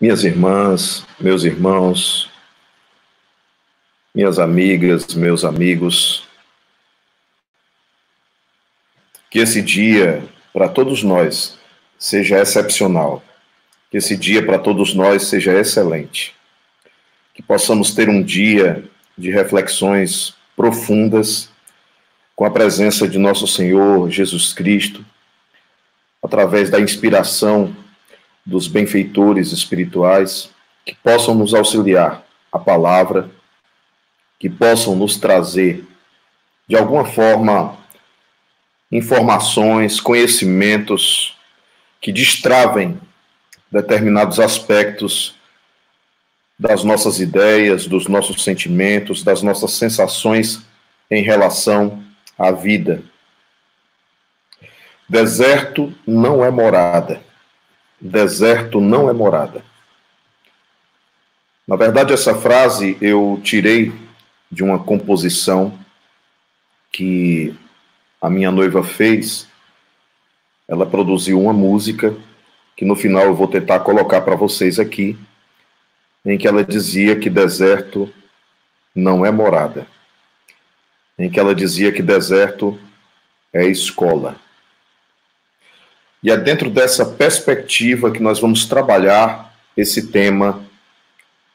Minhas irmãs, meus irmãos, minhas amigas, meus amigos, que esse dia para todos nós seja excepcional, que esse dia para todos nós seja excelente, que possamos ter um dia de reflexões profundas com a presença de nosso Senhor Jesus Cristo, através da inspiração dos benfeitores espirituais que possam nos auxiliar a palavra, que possam nos trazer, de alguma forma, informações, conhecimentos que destravem determinados aspectos das nossas ideias, dos nossos sentimentos, das nossas sensações em relação à vida. Deserto não é morada deserto não é morada. Na verdade, essa frase eu tirei de uma composição que a minha noiva fez. Ela produziu uma música que no final eu vou tentar colocar para vocês aqui, em que ela dizia que deserto não é morada. Em que ela dizia que deserto é escola. E é dentro dessa perspectiva que nós vamos trabalhar esse tema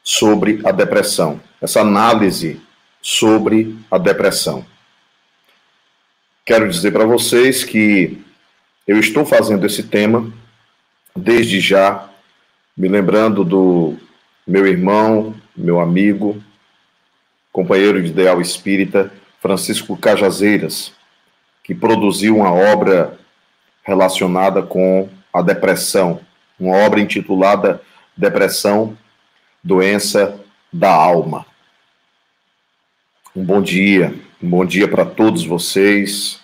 sobre a depressão, essa análise sobre a depressão. Quero dizer para vocês que eu estou fazendo esse tema desde já, me lembrando do meu irmão, meu amigo, companheiro de ideal espírita, Francisco Cajazeiras, que produziu uma obra relacionada com a depressão, uma obra intitulada Depressão, Doença da Alma. Um bom dia, um bom dia para todos vocês.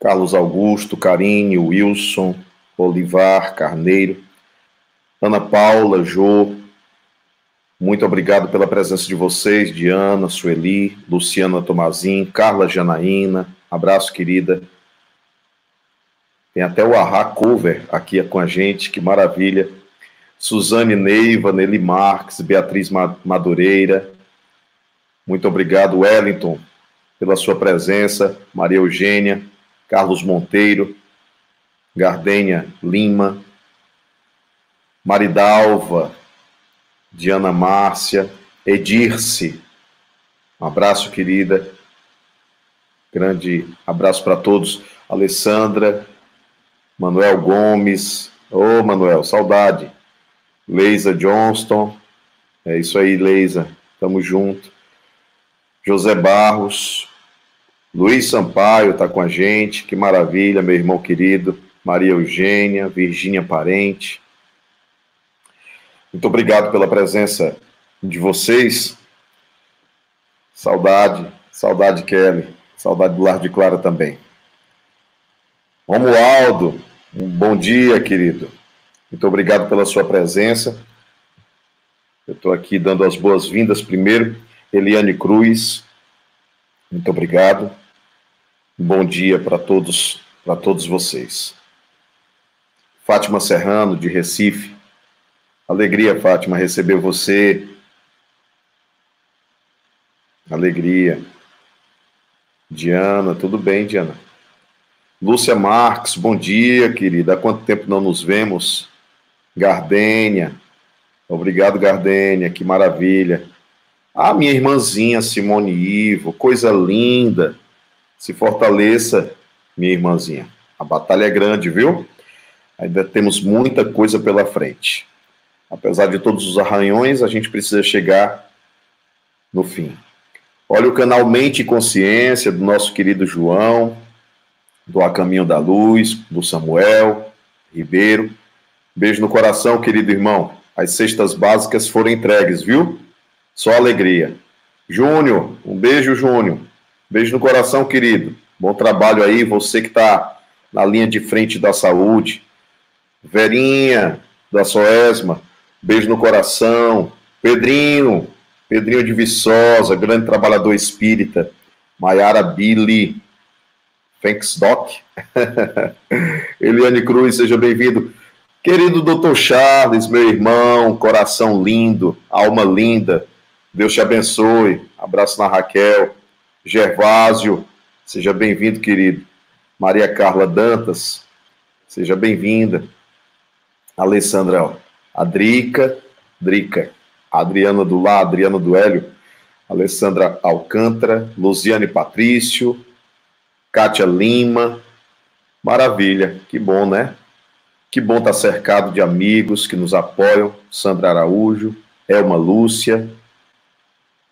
Carlos Augusto, Karine, Wilson, Olivar, Carneiro, Ana Paula, Jô, muito obrigado pela presença de vocês, Diana, Sueli, Luciana Tomazin, Carla Janaína, abraço querida, tem até o Arra Cover aqui com a gente, que maravilha. Suzane Neiva, Nelly Marques, Beatriz Madureira. Muito obrigado, Wellington, pela sua presença. Maria Eugênia, Carlos Monteiro, Gardenha Lima, Maridalva, Diana Márcia, Edirce. Um abraço, querida. Grande abraço para todos. Alessandra, Manuel Gomes, ô oh, Manuel, saudade. Leisa Johnston, é isso aí, Leisa, tamo junto. José Barros, Luiz Sampaio tá com a gente, que maravilha, meu irmão querido. Maria Eugênia, Virgínia Parente. Muito obrigado pela presença de vocês. Saudade, saudade, Kelly. Saudade do Lar de Clara também. Romualdo, um bom dia, querido. Muito obrigado pela sua presença. Eu estou aqui dando as boas-vindas primeiro. Eliane Cruz, muito obrigado. Um bom dia para todos, para todos vocês. Fátima Serrano, de Recife. Alegria, Fátima, receber você. Alegria. Diana, tudo bem, Diana? Lúcia Marques, bom dia, querida. Há quanto tempo não nos vemos? Gardênia. Obrigado, Gardênia, que maravilha. Ah, minha irmãzinha Simone Ivo, coisa linda. Se fortaleça, minha irmãzinha. A batalha é grande, viu? Ainda temos muita coisa pela frente. Apesar de todos os arranhões, a gente precisa chegar no fim. Olha o canal Mente e Consciência do nosso querido João do A Caminho da Luz, do Samuel Ribeiro. Beijo no coração, querido irmão. As cestas básicas foram entregues, viu? Só alegria. Júnior, um beijo, Júnior. Beijo no coração, querido. Bom trabalho aí, você que está na linha de frente da saúde. Verinha, da Soesma, beijo no coração. Pedrinho, Pedrinho de Viçosa, grande trabalhador espírita. Maiara Billy, Thanks, Doc. Eliane Cruz, seja bem-vindo. Querido doutor Charles, meu irmão, coração lindo, alma linda, Deus te abençoe. Abraço na Raquel. Gervásio, seja bem-vindo, querido. Maria Carla Dantas, seja bem-vinda. Alessandra Adrica, Drica, Adriana do Lá, Adriana do Hélio, Alessandra Alcântara, Luziane Patrício, Kátia Lima. Maravilha, que bom, né? Que bom estar cercado de amigos que nos apoiam. Sandra Araújo, Elma Lúcia.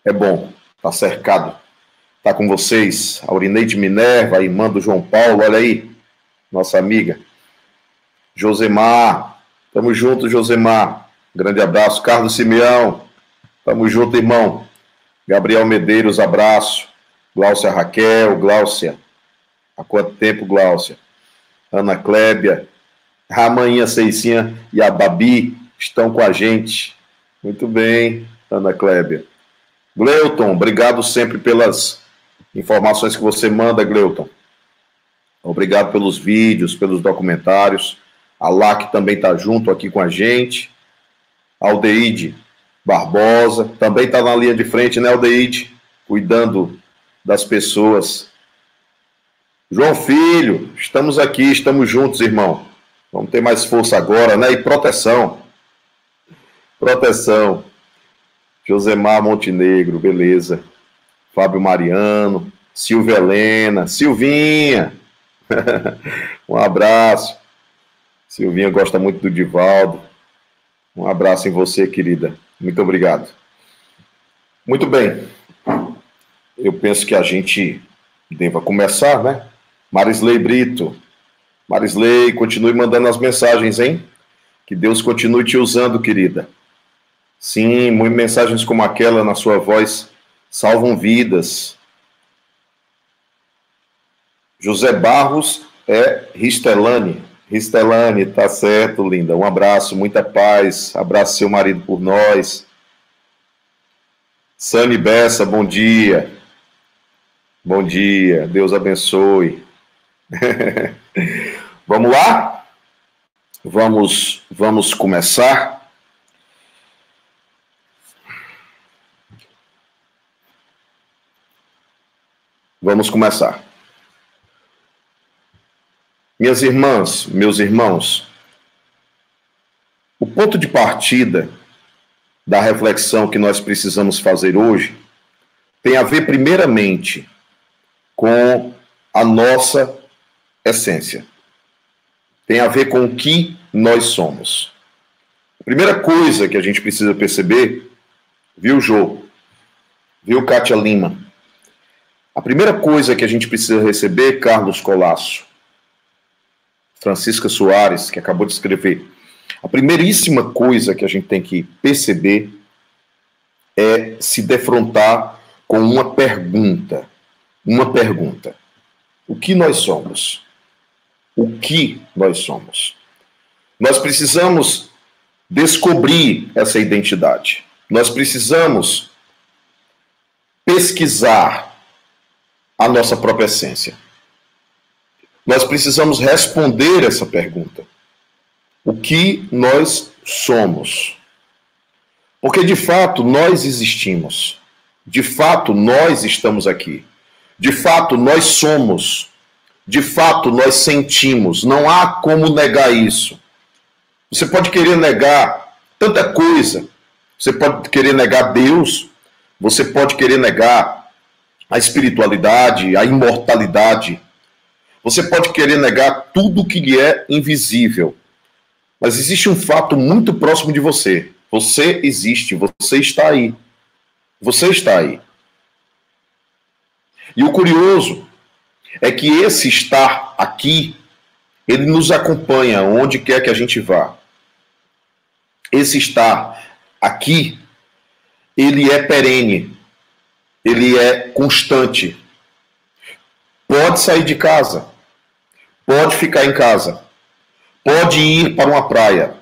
É bom estar cercado. Está com vocês, Aurineide Minerva, irmã do João Paulo, olha aí, nossa amiga. Josemar, tamo junto, Josemar. Grande abraço. Carlos Simeão, tamo junto, irmão. Gabriel Medeiros, abraço. Gláucia Raquel, Gláucia. Há quanto tempo, Gláucia? Ana Clébia, Ramanha Ceicinha e a Babi estão com a gente. Muito bem, Ana Clébia. Gleuton, obrigado sempre pelas informações que você manda, Gleuton. Obrigado pelos vídeos, pelos documentários. A LAC também está junto aqui com a gente. Aldeide Barbosa também está na linha de frente, né, Aldeide? Cuidando das pessoas. João Filho, estamos aqui, estamos juntos, irmão. Vamos ter mais força agora, né? E proteção. Proteção. Josemar Montenegro, beleza. Fábio Mariano, Silvia Helena, Silvinha. um abraço. Silvinha gosta muito do Divaldo. Um abraço em você, querida. Muito obrigado. Muito bem. Eu penso que a gente deva começar, né? Marisley Brito, Marisley, continue mandando as mensagens, hein? Que Deus continue te usando, querida. Sim, mensagens como aquela na sua voz salvam vidas. José Barros é Ristelane. Ristelane, tá certo, linda. Um abraço, muita paz. Abraço seu marido por nós. Sani Bessa, bom dia. Bom dia, Deus abençoe. vamos lá? Vamos, vamos começar. Vamos começar. Minhas irmãs, meus irmãos, o ponto de partida da reflexão que nós precisamos fazer hoje tem a ver, primeiramente, com a nossa essência. Tem a ver com o que nós somos. A primeira coisa que a gente precisa perceber, viu, Jô? Viu, Kátia Lima? A primeira coisa que a gente precisa receber, Carlos Colasso, Francisca Soares, que acabou de escrever, a primeiríssima coisa que a gente tem que perceber é se defrontar com uma pergunta. Uma pergunta. O que nós somos? O que nós somos? Nós precisamos descobrir essa identidade. Nós precisamos pesquisar a nossa própria essência. Nós precisamos responder essa pergunta. O que nós somos? Porque de fato nós existimos. De fato nós estamos aqui. De fato, nós somos. De fato, nós sentimos. Não há como negar isso. Você pode querer negar tanta coisa. Você pode querer negar Deus. Você pode querer negar a espiritualidade, a imortalidade. Você pode querer negar tudo que lhe é invisível. Mas existe um fato muito próximo de você. Você existe, você está aí. Você está aí. E o curioso é que esse estar aqui, ele nos acompanha onde quer que a gente vá. Esse estar aqui, ele é perene, ele é constante. Pode sair de casa, pode ficar em casa, pode ir para uma praia,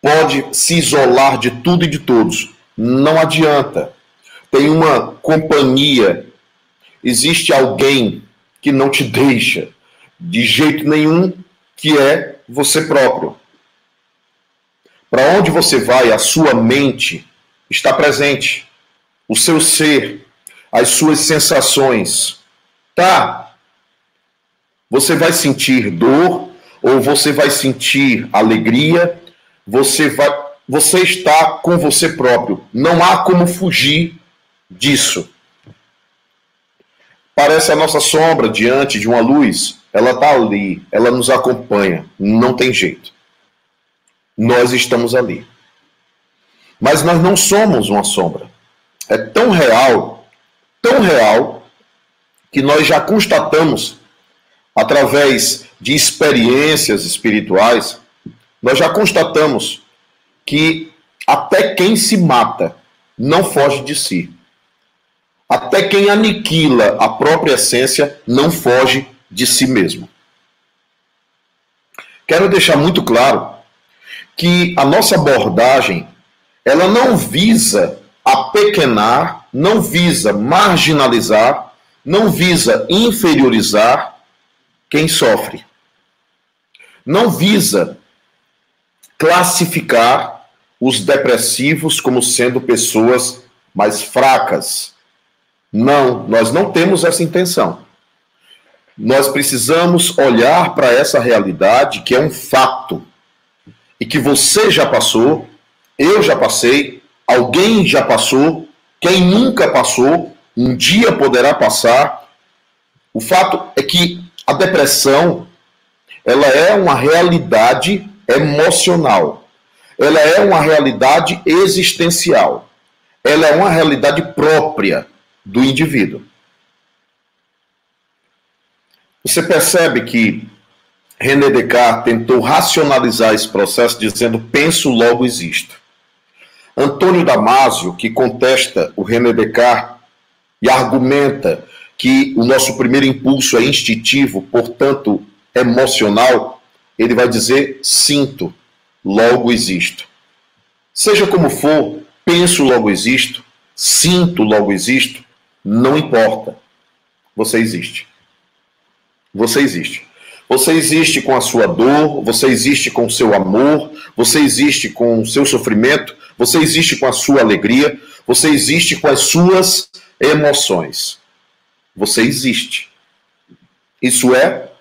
pode se isolar de tudo e de todos. Não adianta. Tem uma companhia existe alguém que não te deixa de jeito nenhum, que é você próprio. Para onde você vai, a sua mente está presente. O seu ser, as suas sensações. Tá. Você vai sentir dor ou você vai sentir alegria, você vai você está com você próprio. Não há como fugir disso. Parece a nossa sombra diante de uma luz. Ela está ali, ela nos acompanha. Não tem jeito. Nós estamos ali. Mas nós não somos uma sombra. É tão real, tão real, que nós já constatamos, através de experiências espirituais, nós já constatamos que até quem se mata não foge de si. Até quem aniquila a própria essência não foge de si mesmo. Quero deixar muito claro que a nossa abordagem ela não visa apequenar, não visa marginalizar, não visa inferiorizar quem sofre. Não visa classificar os depressivos como sendo pessoas mais fracas. Não, nós não temos essa intenção. Nós precisamos olhar para essa realidade que é um fato e que você já passou, eu já passei, alguém já passou, quem nunca passou, um dia poderá passar. O fato é que a depressão ela é uma realidade emocional. Ela é uma realidade existencial. Ela é uma realidade própria do indivíduo. Você percebe que René Descartes tentou racionalizar esse processo dizendo penso, logo existo. Antônio Damasio, que contesta o René Descartes e argumenta que o nosso primeiro impulso é instintivo, portanto emocional, ele vai dizer sinto, logo existo. Seja como for, penso, logo existo, sinto, logo existo, não importa. Você existe. Você existe. Você existe com a sua dor, você existe com o seu amor, você existe com o seu sofrimento, você existe com a sua alegria, você existe com as suas emoções. Você existe. Isso é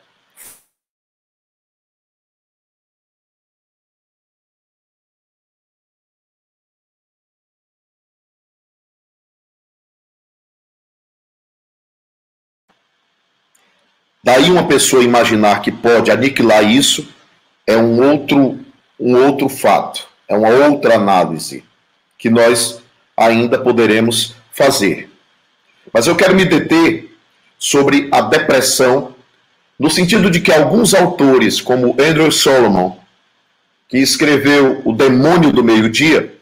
Daí uma pessoa imaginar que pode aniquilar isso é um outro, um outro fato, é uma outra análise que nós ainda poderemos fazer. Mas eu quero me deter sobre a depressão, no sentido de que alguns autores, como Andrew Solomon, que escreveu O Demônio do Meio-Dia,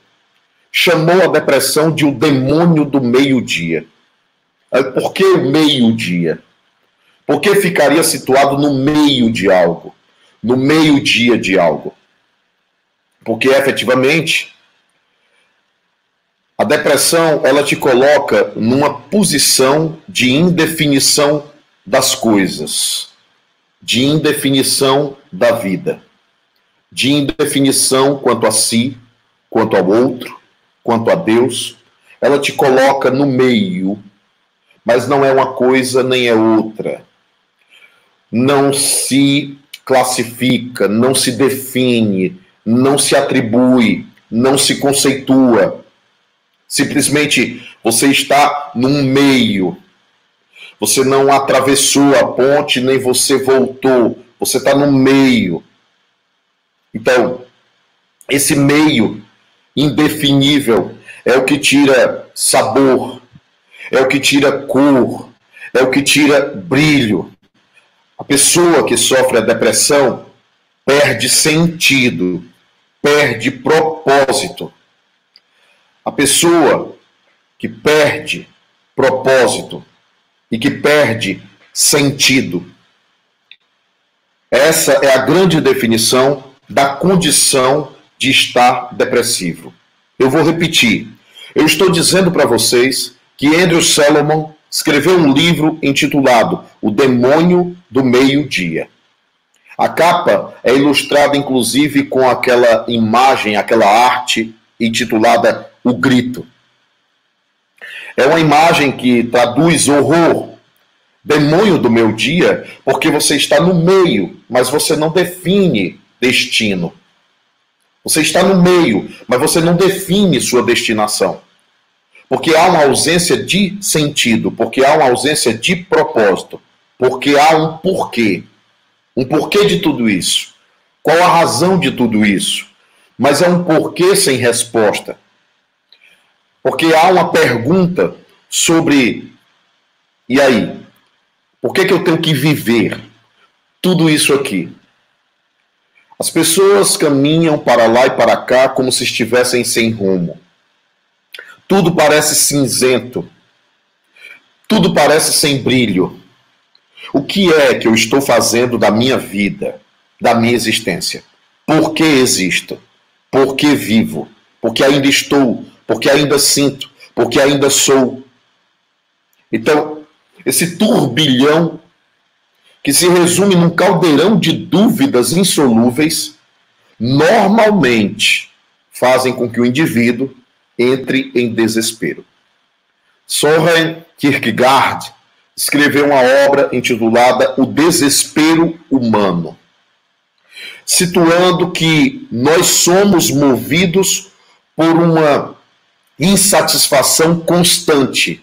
chamou a depressão de o demônio do meio-dia. Por que o meio-dia? Porque ficaria situado no meio de algo, no meio-dia de algo. Porque efetivamente a depressão ela te coloca numa posição de indefinição das coisas, de indefinição da vida, de indefinição quanto a si, quanto ao outro, quanto a Deus. Ela te coloca no meio, mas não é uma coisa nem é outra não se classifica, não se define, não se atribui, não se conceitua. Simplesmente você está num meio. Você não atravessou a ponte, nem você voltou. Você está no meio. Então, esse meio indefinível é o que tira sabor, é o que tira cor, é o que tira brilho. A pessoa que sofre a depressão perde sentido, perde propósito. A pessoa que perde propósito e que perde sentido. Essa é a grande definição da condição de estar depressivo. Eu vou repetir. Eu estou dizendo para vocês que Andrew Solomon escreveu um livro intitulado O Demônio do Meio-Dia. A capa é ilustrada, inclusive, com aquela imagem, aquela arte intitulada O Grito. É uma imagem que traduz horror, demônio do meu dia, porque você está no meio, mas você não define destino. Você está no meio, mas você não define sua destinação. Porque há uma ausência de sentido, porque há uma ausência de propósito, porque há um porquê. Um porquê de tudo isso. Qual a razão de tudo isso? Mas é um porquê sem resposta. Porque há uma pergunta sobre e aí? Por que, que eu tenho que viver tudo isso aqui? As pessoas caminham para lá e para cá como se estivessem sem rumo. Tudo parece cinzento. Tudo parece sem brilho. O que é que eu estou fazendo da minha vida, da minha existência? Por que existo? Por que vivo? Porque ainda estou, porque ainda sinto, porque ainda sou. Então, esse turbilhão que se resume num caldeirão de dúvidas insolúveis, normalmente fazem com que o indivíduo entre em desespero. Soren Kierkegaard escreveu uma obra intitulada O Desespero Humano, situando que nós somos movidos por uma insatisfação constante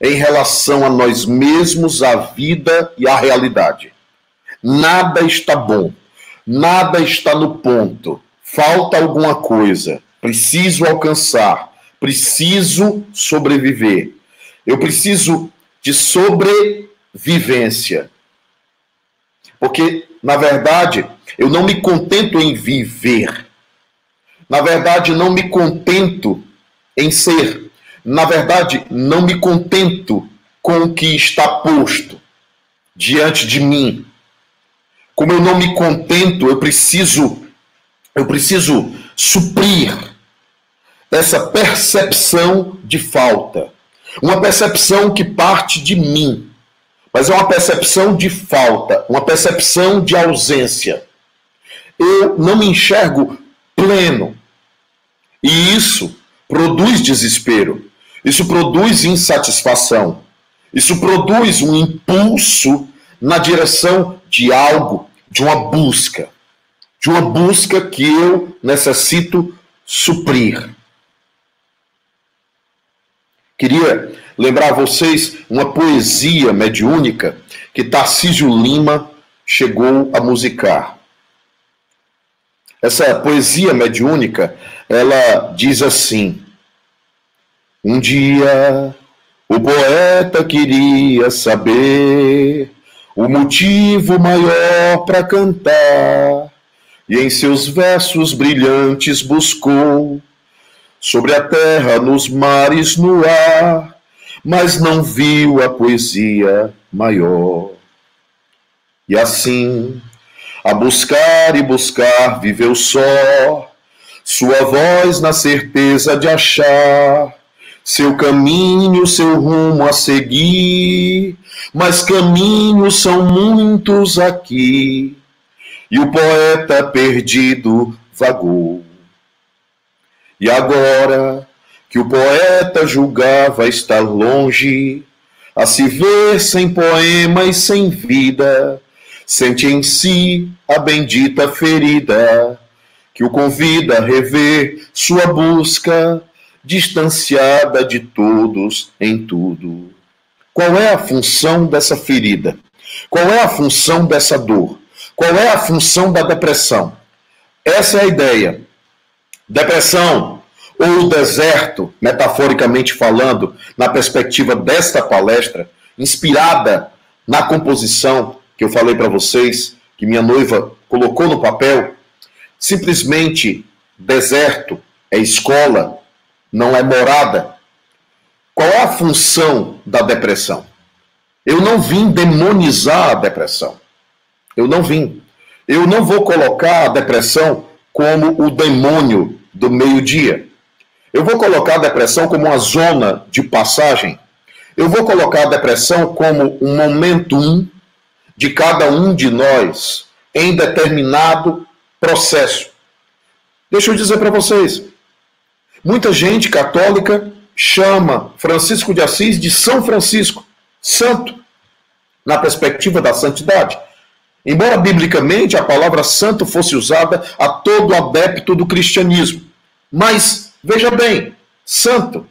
em relação a nós mesmos, à vida e à realidade. Nada está bom, nada está no ponto, falta alguma coisa, preciso alcançar, preciso sobreviver. Eu preciso de sobrevivência. Porque, na verdade, eu não me contento em viver. Na verdade, não me contento em ser. Na verdade, não me contento com o que está posto diante de mim. Como eu não me contento, eu preciso eu preciso suprir essa percepção de falta. Uma percepção que parte de mim, mas é uma percepção de falta, uma percepção de ausência. Eu não me enxergo pleno. E isso produz desespero, isso produz insatisfação, isso produz um impulso na direção de algo, de uma busca, de uma busca que eu necessito suprir. Queria lembrar a vocês uma poesia mediúnica que Tarcísio Lima chegou a musicar. Essa poesia mediúnica, ela diz assim: Um dia o poeta queria saber o motivo maior para cantar, e em seus versos brilhantes buscou sobre a terra, nos mares, no ar, mas não viu a poesia maior. E assim, a buscar e buscar, viveu só, sua voz na certeza de achar seu caminho, seu rumo a seguir, mas caminhos são muitos aqui, e o poeta perdido vagou. E agora que o poeta julgava estar longe, a se ver sem poema e sem vida, sente em si a bendita ferida que o convida a rever sua busca, distanciada de todos em tudo. Qual é a função dessa ferida? Qual é a função dessa dor? Qual é a função da depressão? Essa é a ideia. Depressão ou deserto, metaforicamente falando, na perspectiva desta palestra, inspirada na composição que eu falei para vocês, que minha noiva colocou no papel, simplesmente deserto é escola, não é morada. Qual é a função da depressão? Eu não vim demonizar a depressão. Eu não vim. Eu não vou colocar a depressão como o demônio do meio-dia. Eu vou colocar a depressão como uma zona de passagem. Eu vou colocar a depressão como um momento um de cada um de nós em determinado processo. Deixa eu dizer para vocês. Muita gente católica chama Francisco de Assis de São Francisco, santo, na perspectiva da santidade. Embora biblicamente a palavra santo fosse usada a todo adepto do cristianismo. Mas, veja bem, santo.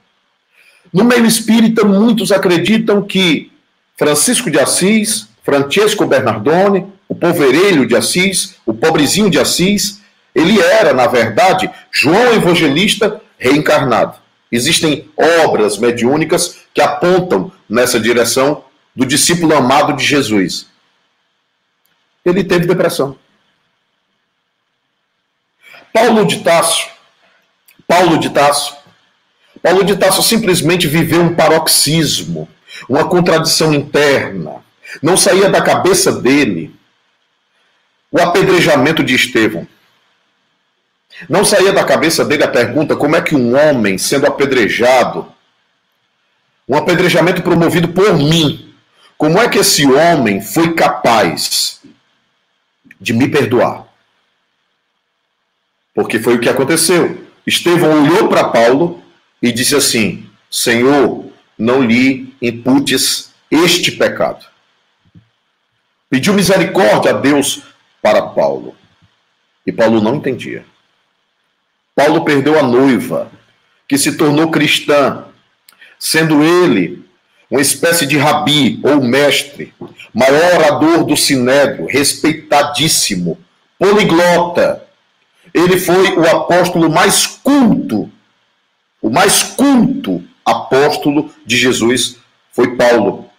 No meio espírita, muitos acreditam que Francisco de Assis, Francesco Bernardone, o poverelho de Assis, o pobrezinho de Assis, ele era, na verdade, João Evangelista reencarnado. Existem obras mediúnicas que apontam nessa direção do discípulo amado de Jesus ele teve depressão. Paulo de Tasso, Paulo de Tasso, Paulo de Tasso simplesmente viveu um paroxismo, uma contradição interna. Não saía da cabeça dele o apedrejamento de Estevão. Não saía da cabeça dele a pergunta como é que um homem sendo apedrejado, um apedrejamento promovido por mim, como é que esse homem foi capaz de me perdoar. Porque foi o que aconteceu. Estevão olhou para Paulo e disse assim: Senhor, não lhe imputes este pecado. Pediu misericórdia a Deus para Paulo. E Paulo não entendia. Paulo perdeu a noiva, que se tornou cristã, sendo ele uma espécie de rabi ou mestre, maior orador do sinédrio, respeitadíssimo, poliglota. Ele foi o apóstolo mais culto, o mais culto apóstolo de Jesus foi Paulo.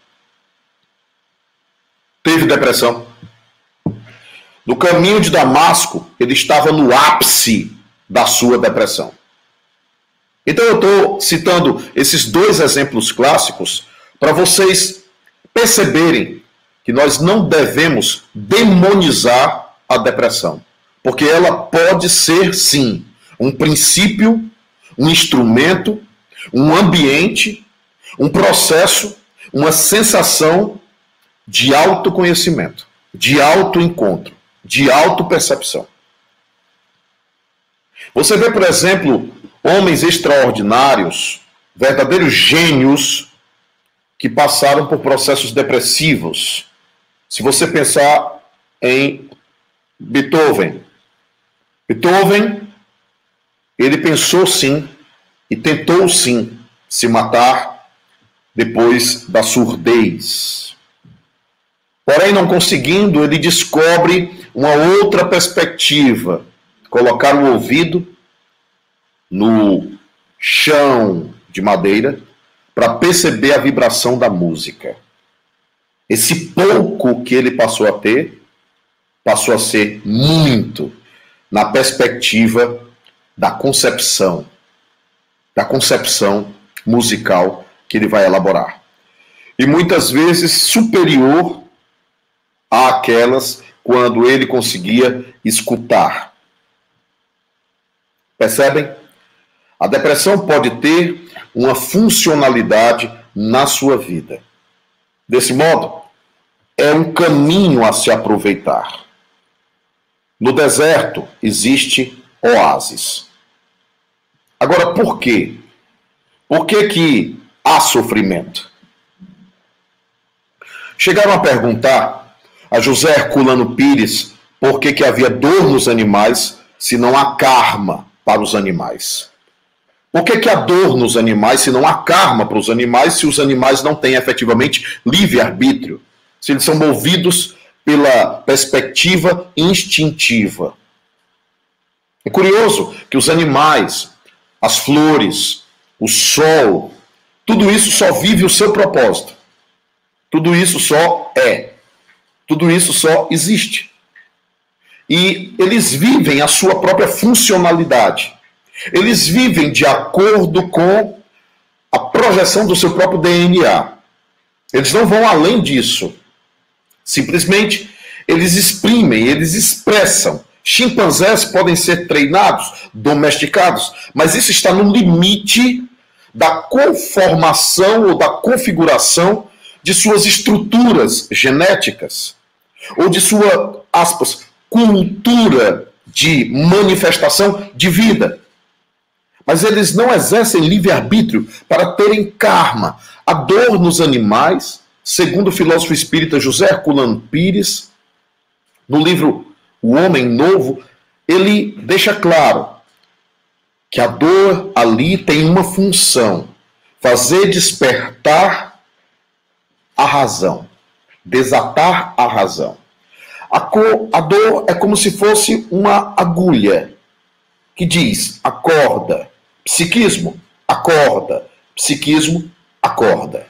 Teve depressão. No caminho de Damasco, ele estava no ápice da sua depressão. Então eu estou citando esses dois exemplos clássicos para vocês perceberem que nós não devemos demonizar a depressão, porque ela pode ser sim um princípio, um instrumento, um ambiente, um processo, uma sensação de autoconhecimento, de autoencontro, de autopercepção. Você vê, por exemplo, homens extraordinários, verdadeiros gênios, que passaram por processos depressivos. Se você pensar em Beethoven, Beethoven, ele pensou sim e tentou sim se matar depois da surdez. Porém, não conseguindo, ele descobre uma outra perspectiva: colocar o ouvido no chão de madeira para perceber a vibração da música. Esse pouco que ele passou a ter passou a ser muito na perspectiva da concepção, da concepção musical que ele vai elaborar. E muitas vezes superior àquelas quando ele conseguia escutar. Percebem? A depressão pode ter uma funcionalidade na sua vida. Desse modo, é um caminho a se aproveitar. No deserto existe oásis. Agora, por quê? Por que, que há sofrimento? Chegaram a perguntar a José Herculano Pires por que, que havia dor nos animais se não há karma para os animais. Por que, que há dor nos animais se não há karma para os animais, se os animais não têm efetivamente livre-arbítrio? Se eles são movidos pela perspectiva instintiva. É curioso que os animais, as flores, o sol, tudo isso só vive o seu propósito. Tudo isso só é. Tudo isso só existe. E eles vivem a sua própria funcionalidade. Eles vivem de acordo com a projeção do seu próprio DNA. Eles não vão além disso. Simplesmente eles exprimem, eles expressam. Chimpanzés podem ser treinados, domesticados, mas isso está no limite da conformação ou da configuração de suas estruturas genéticas ou de sua, aspas, cultura de manifestação de vida. Mas eles não exercem livre-arbítrio para terem karma. A dor nos animais, segundo o filósofo espírita José Herculano Pires, no livro O Homem Novo, ele deixa claro que a dor ali tem uma função: fazer despertar a razão, desatar a razão. A, cor, a dor é como se fosse uma agulha que diz: acorda. Psiquismo, acorda. Psiquismo, acorda.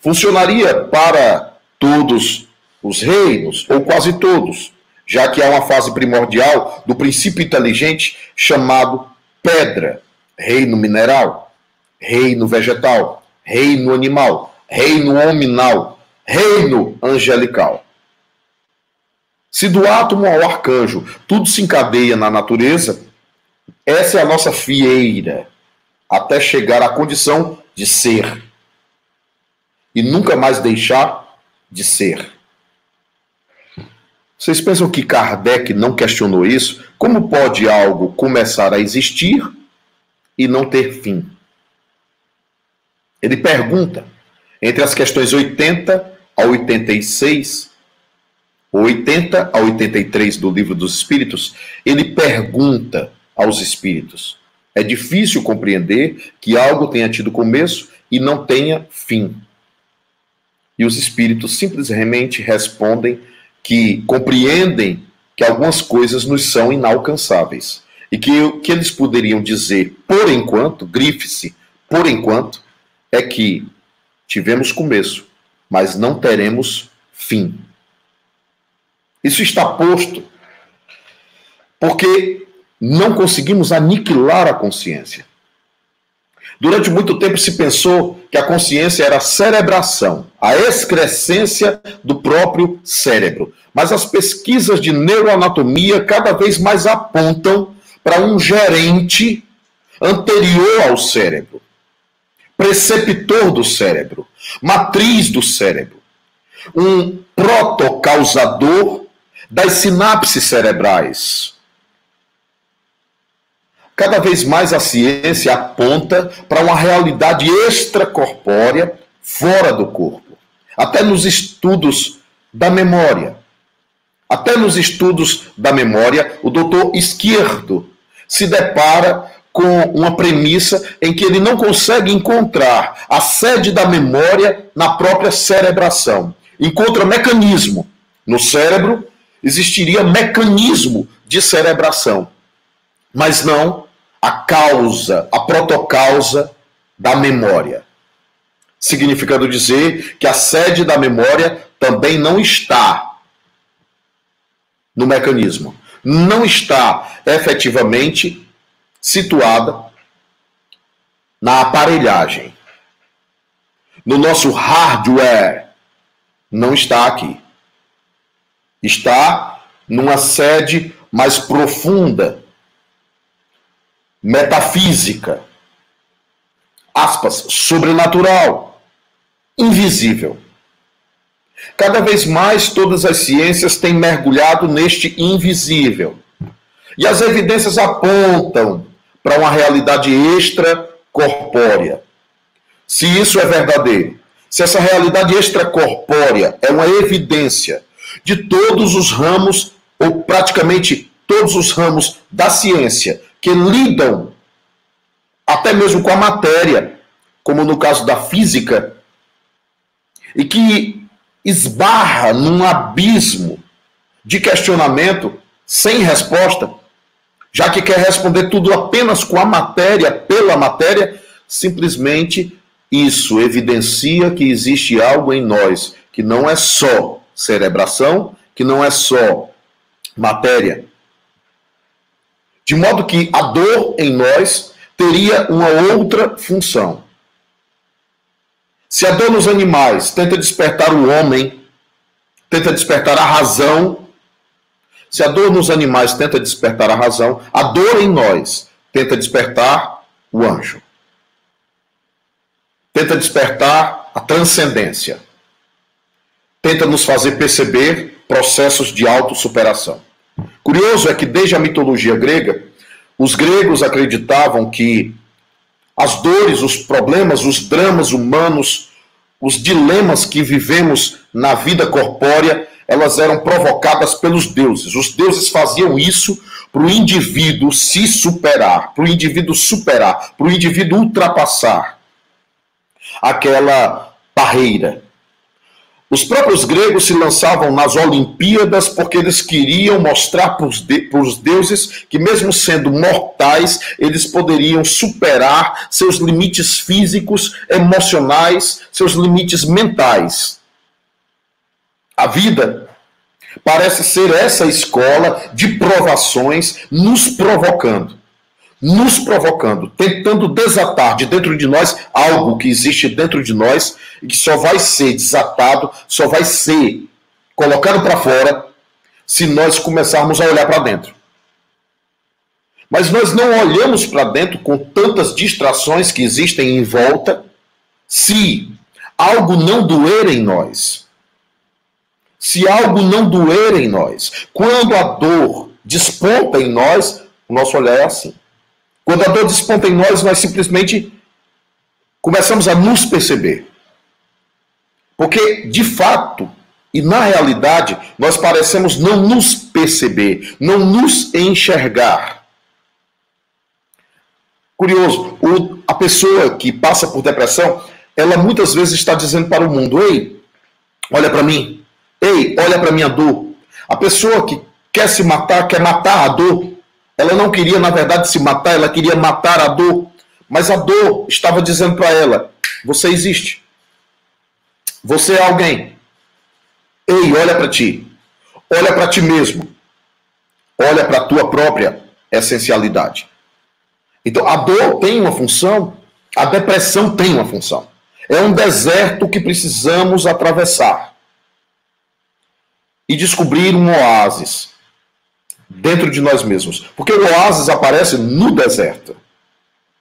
Funcionaria para todos os reinos, ou quase todos, já que há uma fase primordial do princípio inteligente chamado pedra, reino mineral, reino vegetal, reino animal, reino hominal, reino angelical. Se do átomo ao arcanjo tudo se encadeia na natureza, essa é a nossa fieira, até chegar à condição de ser. E nunca mais deixar de ser. Vocês pensam que Kardec não questionou isso? Como pode algo começar a existir e não ter fim? Ele pergunta, entre as questões 80 a 86, 80 a 83 do Livro dos Espíritos, ele pergunta aos espíritos: é difícil compreender que algo tenha tido começo e não tenha fim. E os espíritos simplesmente respondem que compreendem que algumas coisas nos são inalcançáveis. E que o que eles poderiam dizer, por enquanto, grife-se, por enquanto, é que tivemos começo, mas não teremos fim. Isso está posto porque não conseguimos aniquilar a consciência. Durante muito tempo se pensou que a consciência era a cerebração, a excrescência do próprio cérebro. Mas as pesquisas de neuroanatomia cada vez mais apontam para um gerente anterior ao cérebro, preceptor do cérebro, matriz do cérebro, um protocausador das sinapses cerebrais, Cada vez mais a ciência aponta para uma realidade extracorpórea fora do corpo. Até nos estudos da memória. Até nos estudos da memória, o doutor Esquerdo se depara com uma premissa em que ele não consegue encontrar a sede da memória na própria cerebração. Encontra mecanismo. No cérebro existiria mecanismo de cerebração, mas não a causa, a protocausa da memória. Significando dizer que a sede da memória também não está no mecanismo, não está efetivamente situada na aparelhagem. No nosso hardware, não está aqui. Está numa sede mais profunda metafísica, aspas, sobrenatural, invisível. Cada vez mais todas as ciências têm mergulhado neste invisível. E as evidências apontam para uma realidade extracorpórea. Se isso é verdadeiro, se essa realidade extracorpórea é uma evidência de todos os ramos, ou praticamente todos os ramos da ciência que lidam até mesmo com a matéria, como no caso da física, e que esbarra num abismo de questionamento sem resposta, já que quer responder tudo apenas com a matéria, pela matéria, simplesmente isso evidencia que existe algo em nós que não é só cerebração, que não é só matéria, de modo que a dor em nós teria uma outra função. Se a dor nos animais tenta despertar o homem, tenta despertar a razão, se a dor nos animais tenta despertar a razão, a dor em nós tenta despertar o anjo. Tenta despertar a transcendência. Tenta nos fazer perceber processos de autossuperação. Curioso é que desde a mitologia grega, os gregos acreditavam que as dores, os problemas, os dramas humanos, os dilemas que vivemos na vida corpórea, elas eram provocadas pelos deuses. Os deuses faziam isso para o indivíduo se superar, para o indivíduo superar, para o indivíduo ultrapassar aquela barreira. Os próprios gregos se lançavam nas Olimpíadas porque eles queriam mostrar para os, de, deuses que, mesmo sendo mortais, eles poderiam superar seus limites físicos, emocionais, seus limites mentais. A vida parece ser essa escola de provações nos provocando nos provocando, tentando desatar de dentro de nós algo que existe dentro de nós e que só vai ser desatado, só vai ser colocado para fora se nós começarmos a olhar para dentro. Mas nós não olhamos para dentro com tantas distrações que existem em volta se algo não doer em nós. Se algo não doer em nós. Quando a dor desponta em nós, o nosso olhar é assim. Quando a dor desponta em nós, nós simplesmente começamos a nos perceber. Porque, de fato, e na realidade, nós parecemos não nos perceber, não nos enxergar. Curioso, o, a pessoa que passa por depressão, ela muitas vezes está dizendo para o mundo: Ei, olha para mim, ei, olha para minha dor. A pessoa que quer se matar, quer matar a dor, ela não queria, na verdade, se matar, ela queria matar a dor. Mas a dor estava dizendo para ela: você existe. Você é alguém. Ei, olha para ti. Olha para ti mesmo. Olha para a tua própria essencialidade. Então, a dor tem uma função, a depressão tem uma função. É um deserto que precisamos atravessar e descobrir um oásis dentro de nós mesmos. Porque o oásis aparece no deserto,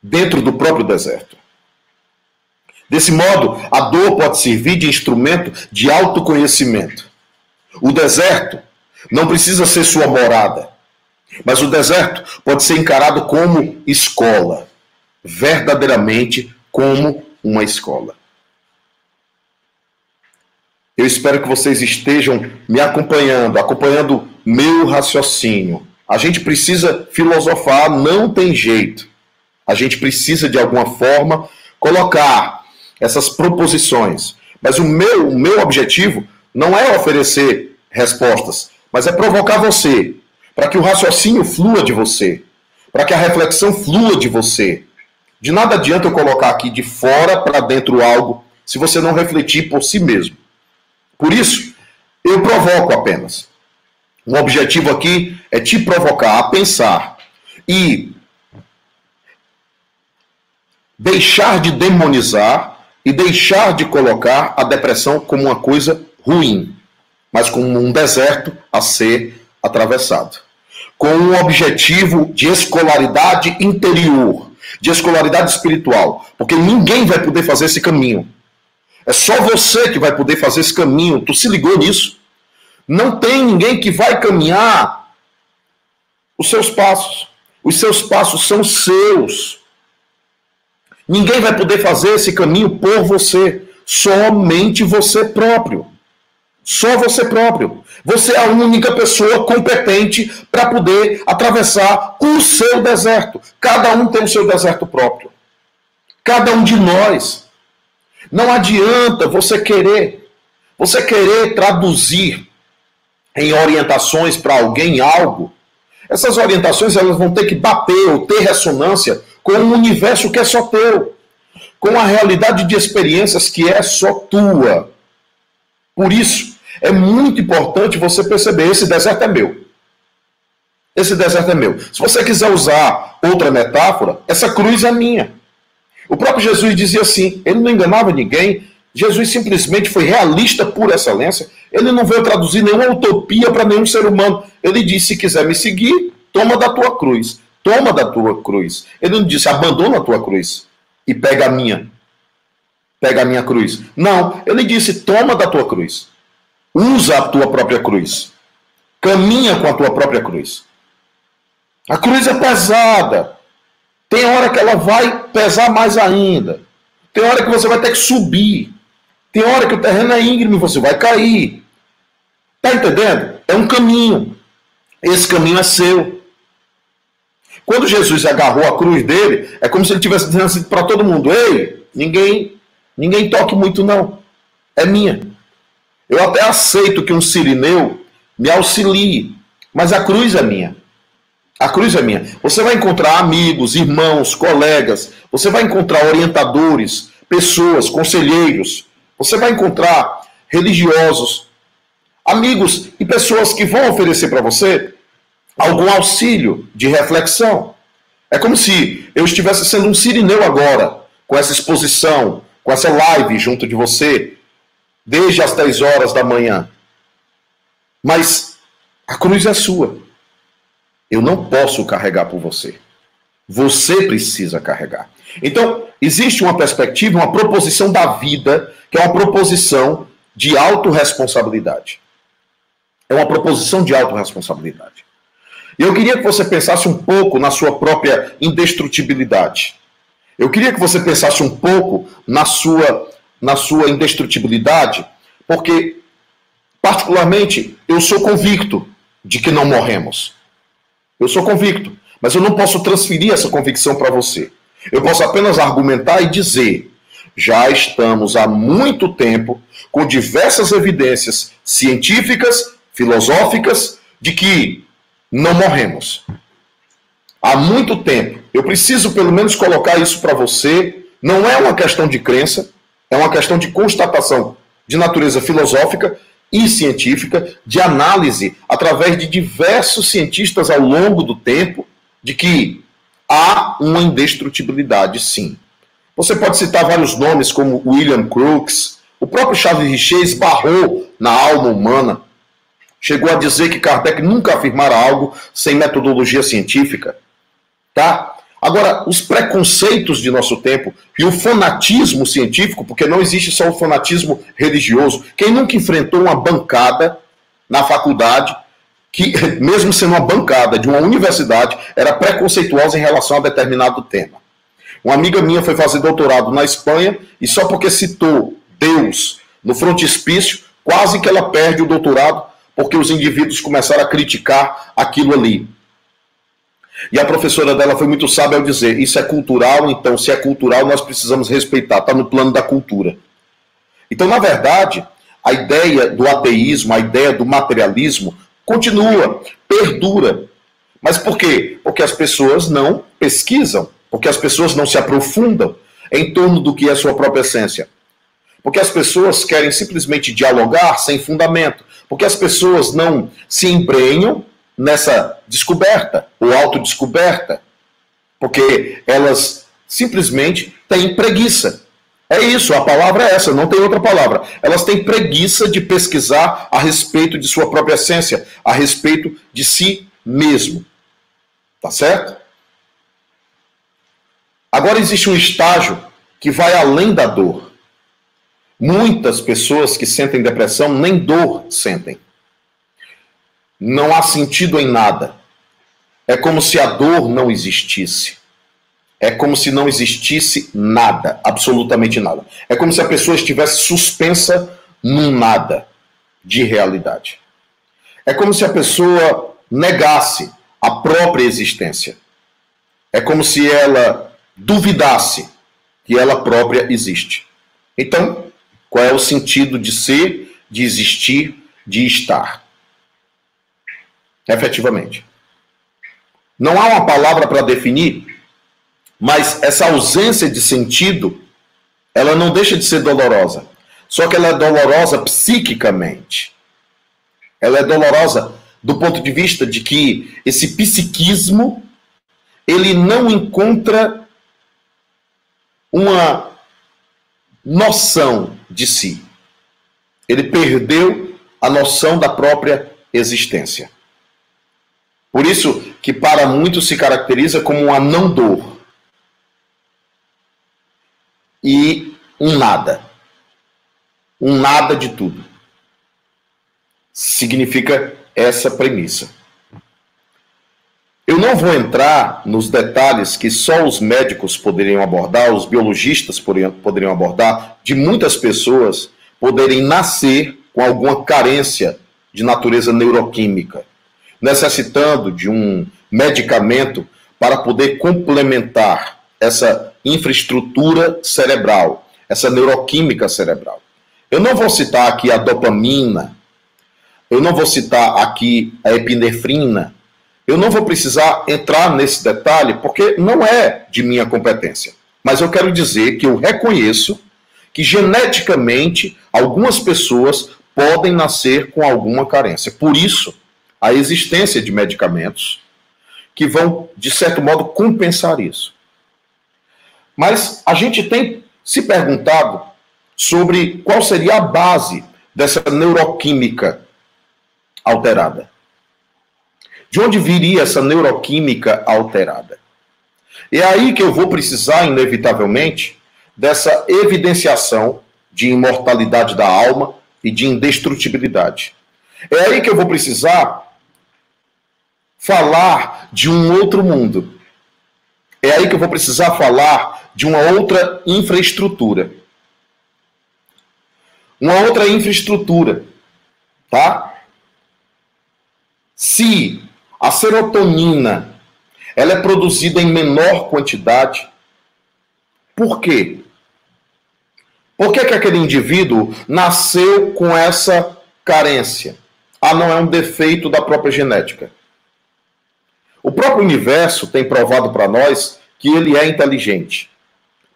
dentro do próprio deserto. Desse modo, a dor pode servir de instrumento de autoconhecimento. O deserto não precisa ser sua morada, mas o deserto pode ser encarado como escola, verdadeiramente como uma escola. Eu espero que vocês estejam me acompanhando, acompanhando meu raciocínio. A gente precisa filosofar, não tem jeito. A gente precisa, de alguma forma, colocar essas proposições. Mas o meu, o meu objetivo não é oferecer respostas, mas é provocar você, para que o raciocínio flua de você, para que a reflexão flua de você. De nada adianta eu colocar aqui de fora para dentro algo se você não refletir por si mesmo. Por isso, eu provoco apenas. O objetivo aqui é te provocar a pensar e deixar de demonizar e deixar de colocar a depressão como uma coisa ruim, mas como um deserto a ser atravessado. Com um objetivo de escolaridade interior, de escolaridade espiritual, porque ninguém vai poder fazer esse caminho. É só você que vai poder fazer esse caminho. Tu se ligou nisso? Não tem ninguém que vai caminhar os seus passos. Os seus passos são seus. Ninguém vai poder fazer esse caminho por você. Somente você próprio. Só você próprio. Você é a única pessoa competente para poder atravessar o seu deserto. Cada um tem o seu deserto próprio. Cada um de nós. Não adianta você querer, você querer traduzir em orientações para alguém algo. Essas orientações elas vão ter que bater ou ter ressonância com um universo que é só teu, com a realidade de experiências que é só tua. Por isso, é muito importante você perceber: esse deserto é meu. Esse deserto é meu. Se você quiser usar outra metáfora, essa cruz é minha. O próprio Jesus dizia assim: ele não enganava ninguém, Jesus simplesmente foi realista por excelência. Ele não veio traduzir nenhuma utopia para nenhum ser humano. Ele disse: se quiser me seguir, toma da tua cruz. Toma da tua cruz. Ele não disse: abandona a tua cruz e pega a minha. Pega a minha cruz. Não, ele disse: toma da tua cruz. Usa a tua própria cruz. Caminha com a tua própria cruz. A cruz é pesada. Tem hora que ela vai pesar mais ainda. Tem hora que você vai ter que subir. Tem hora que o terreno é íngreme, você vai cair. Tá entendendo? É um caminho. Esse caminho é seu. Quando Jesus agarrou a cruz dele, é como se ele tivesse dizendo assim para todo mundo: Ei, ninguém, ninguém toque muito, não. É minha. Eu até aceito que um sirineu me auxilie, mas a cruz é minha. A cruz é minha. Você vai encontrar amigos, irmãos, colegas, você vai encontrar orientadores, pessoas, conselheiros, você vai encontrar religiosos, amigos e pessoas que vão oferecer para você algum auxílio de reflexão. É como se eu estivesse sendo um sirineu agora, com essa exposição, com essa live junto de você, desde as 10 horas da manhã. Mas a cruz é sua. Eu não posso carregar por você. Você precisa carregar. Então, existe uma perspectiva, uma proposição da vida, que é uma proposição de autorresponsabilidade. É uma proposição de autorresponsabilidade. Eu queria que você pensasse um pouco na sua própria indestrutibilidade. Eu queria que você pensasse um pouco na sua, na sua indestrutibilidade, porque, particularmente, eu sou convicto de que não morremos. Eu sou convicto, mas eu não posso transferir essa convicção para você. Eu posso apenas argumentar e dizer: já estamos há muito tempo com diversas evidências científicas, filosóficas, de que não morremos. Há muito tempo. Eu preciso pelo menos colocar isso para você. Não é uma questão de crença, é uma questão de constatação de natureza filosófica e científica, de análise através de diversos cientistas ao longo do tempo, de que há uma indestrutibilidade, sim. Você pode citar vários nomes, como William Crookes, o próprio Charles Richer esbarrou na alma humana, chegou a dizer que Kardec nunca afirmara algo sem metodologia científica. Tá? Agora, os preconceitos de nosso tempo e o fanatismo científico, porque não existe só o fanatismo religioso. Quem nunca enfrentou uma bancada na faculdade, que, mesmo sendo uma bancada de uma universidade, era preconceituosa em relação a determinado tema? Uma amiga minha foi fazer doutorado na Espanha e só porque citou Deus no frontispício, quase que ela perde o doutorado, porque os indivíduos começaram a criticar aquilo ali. E a professora dela foi muito sábia ao dizer: isso é cultural, então, se é cultural, nós precisamos respeitar, está no plano da cultura. Então, na verdade, a ideia do ateísmo, a ideia do materialismo, continua, perdura. Mas por quê? Porque as pessoas não pesquisam, porque as pessoas não se aprofundam em torno do que é sua própria essência. Porque as pessoas querem simplesmente dialogar sem fundamento. Porque as pessoas não se embrenham nessa descoberta ou autodescoberta, porque elas simplesmente têm preguiça. É isso, a palavra é essa, não tem outra palavra. Elas têm preguiça de pesquisar a respeito de sua própria essência, a respeito de si mesmo. Tá certo? Agora existe um estágio que vai além da dor. Muitas pessoas que sentem depressão nem dor sentem não há sentido em nada. É como se a dor não existisse. É como se não existisse nada, absolutamente nada. É como se a pessoa estivesse suspensa num nada de realidade. É como se a pessoa negasse a própria existência. É como se ela duvidasse que ela própria existe. Então, qual é o sentido de ser, de existir, de estar? efetivamente. Não há uma palavra para definir, mas essa ausência de sentido, ela não deixa de ser dolorosa. Só que ela é dolorosa psiquicamente. Ela é dolorosa do ponto de vista de que esse psiquismo ele não encontra uma noção de si. Ele perdeu a noção da própria existência. Por isso que para muitos se caracteriza como uma não dor e um nada. Um nada de tudo. Significa essa premissa. Eu não vou entrar nos detalhes que só os médicos poderiam abordar, os biologistas poderiam abordar, de muitas pessoas poderem nascer com alguma carência de natureza neuroquímica, necessitando de um medicamento para poder complementar essa infraestrutura cerebral, essa neuroquímica cerebral. Eu não vou citar aqui a dopamina, eu não vou citar aqui a epinefrina, eu não vou precisar entrar nesse detalhe porque não é de minha competência. Mas eu quero dizer que eu reconheço que geneticamente algumas pessoas podem nascer com alguma carência. Por isso, a existência de medicamentos que vão, de certo modo, compensar isso. Mas a gente tem se perguntado sobre qual seria a base dessa neuroquímica alterada. De onde viria essa neuroquímica alterada? É aí que eu vou precisar, inevitavelmente, dessa evidenciação de imortalidade da alma e de indestrutibilidade. É aí que eu vou precisar falar de um outro mundo. É aí que eu vou precisar falar de uma outra infraestrutura. Uma outra infraestrutura, tá? Se a serotonina ela é produzida em menor quantidade. Por quê? Por que, que aquele indivíduo nasceu com essa carência? Ah, não é um defeito da própria genética. O próprio universo tem provado para nós que ele é inteligente.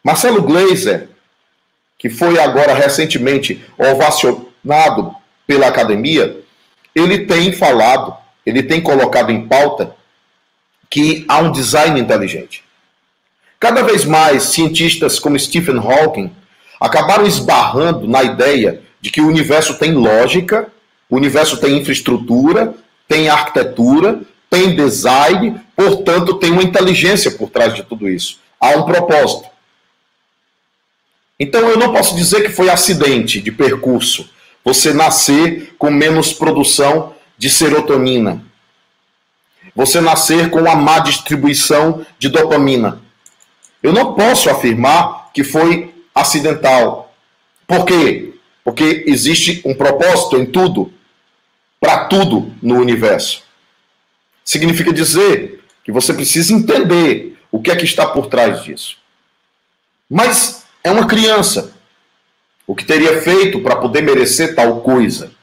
Marcelo Gleiser, que foi agora recentemente ovacionado pela academia, ele tem falado ele tem colocado em pauta que há um design inteligente. Cada vez mais, cientistas como Stephen Hawking acabaram esbarrando na ideia de que o universo tem lógica, o universo tem infraestrutura, tem arquitetura, tem design, portanto, tem uma inteligência por trás de tudo isso. Há um propósito. Então, eu não posso dizer que foi acidente de percurso você nascer com menos produção de serotonina. Você nascer com uma má distribuição de dopamina. Eu não posso afirmar que foi acidental. Por quê? Porque existe um propósito em tudo, para tudo no universo. Significa dizer que você precisa entender o que é que está por trás disso. Mas é uma criança. O que teria feito para poder merecer tal coisa?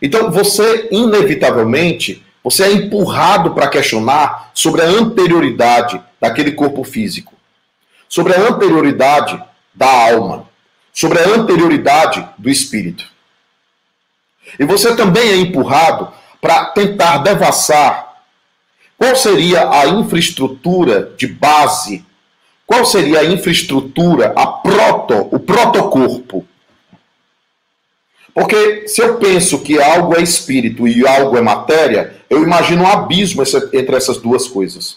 Então, você, inevitavelmente, você é empurrado para questionar sobre a anterioridade daquele corpo físico, sobre a anterioridade da alma, sobre a anterioridade do espírito. E você também é empurrado para tentar devassar qual seria a infraestrutura de base, qual seria a infraestrutura, a proto, o protocorpo porque se eu penso que algo é espírito e algo é matéria, eu imagino um abismo entre essas duas coisas.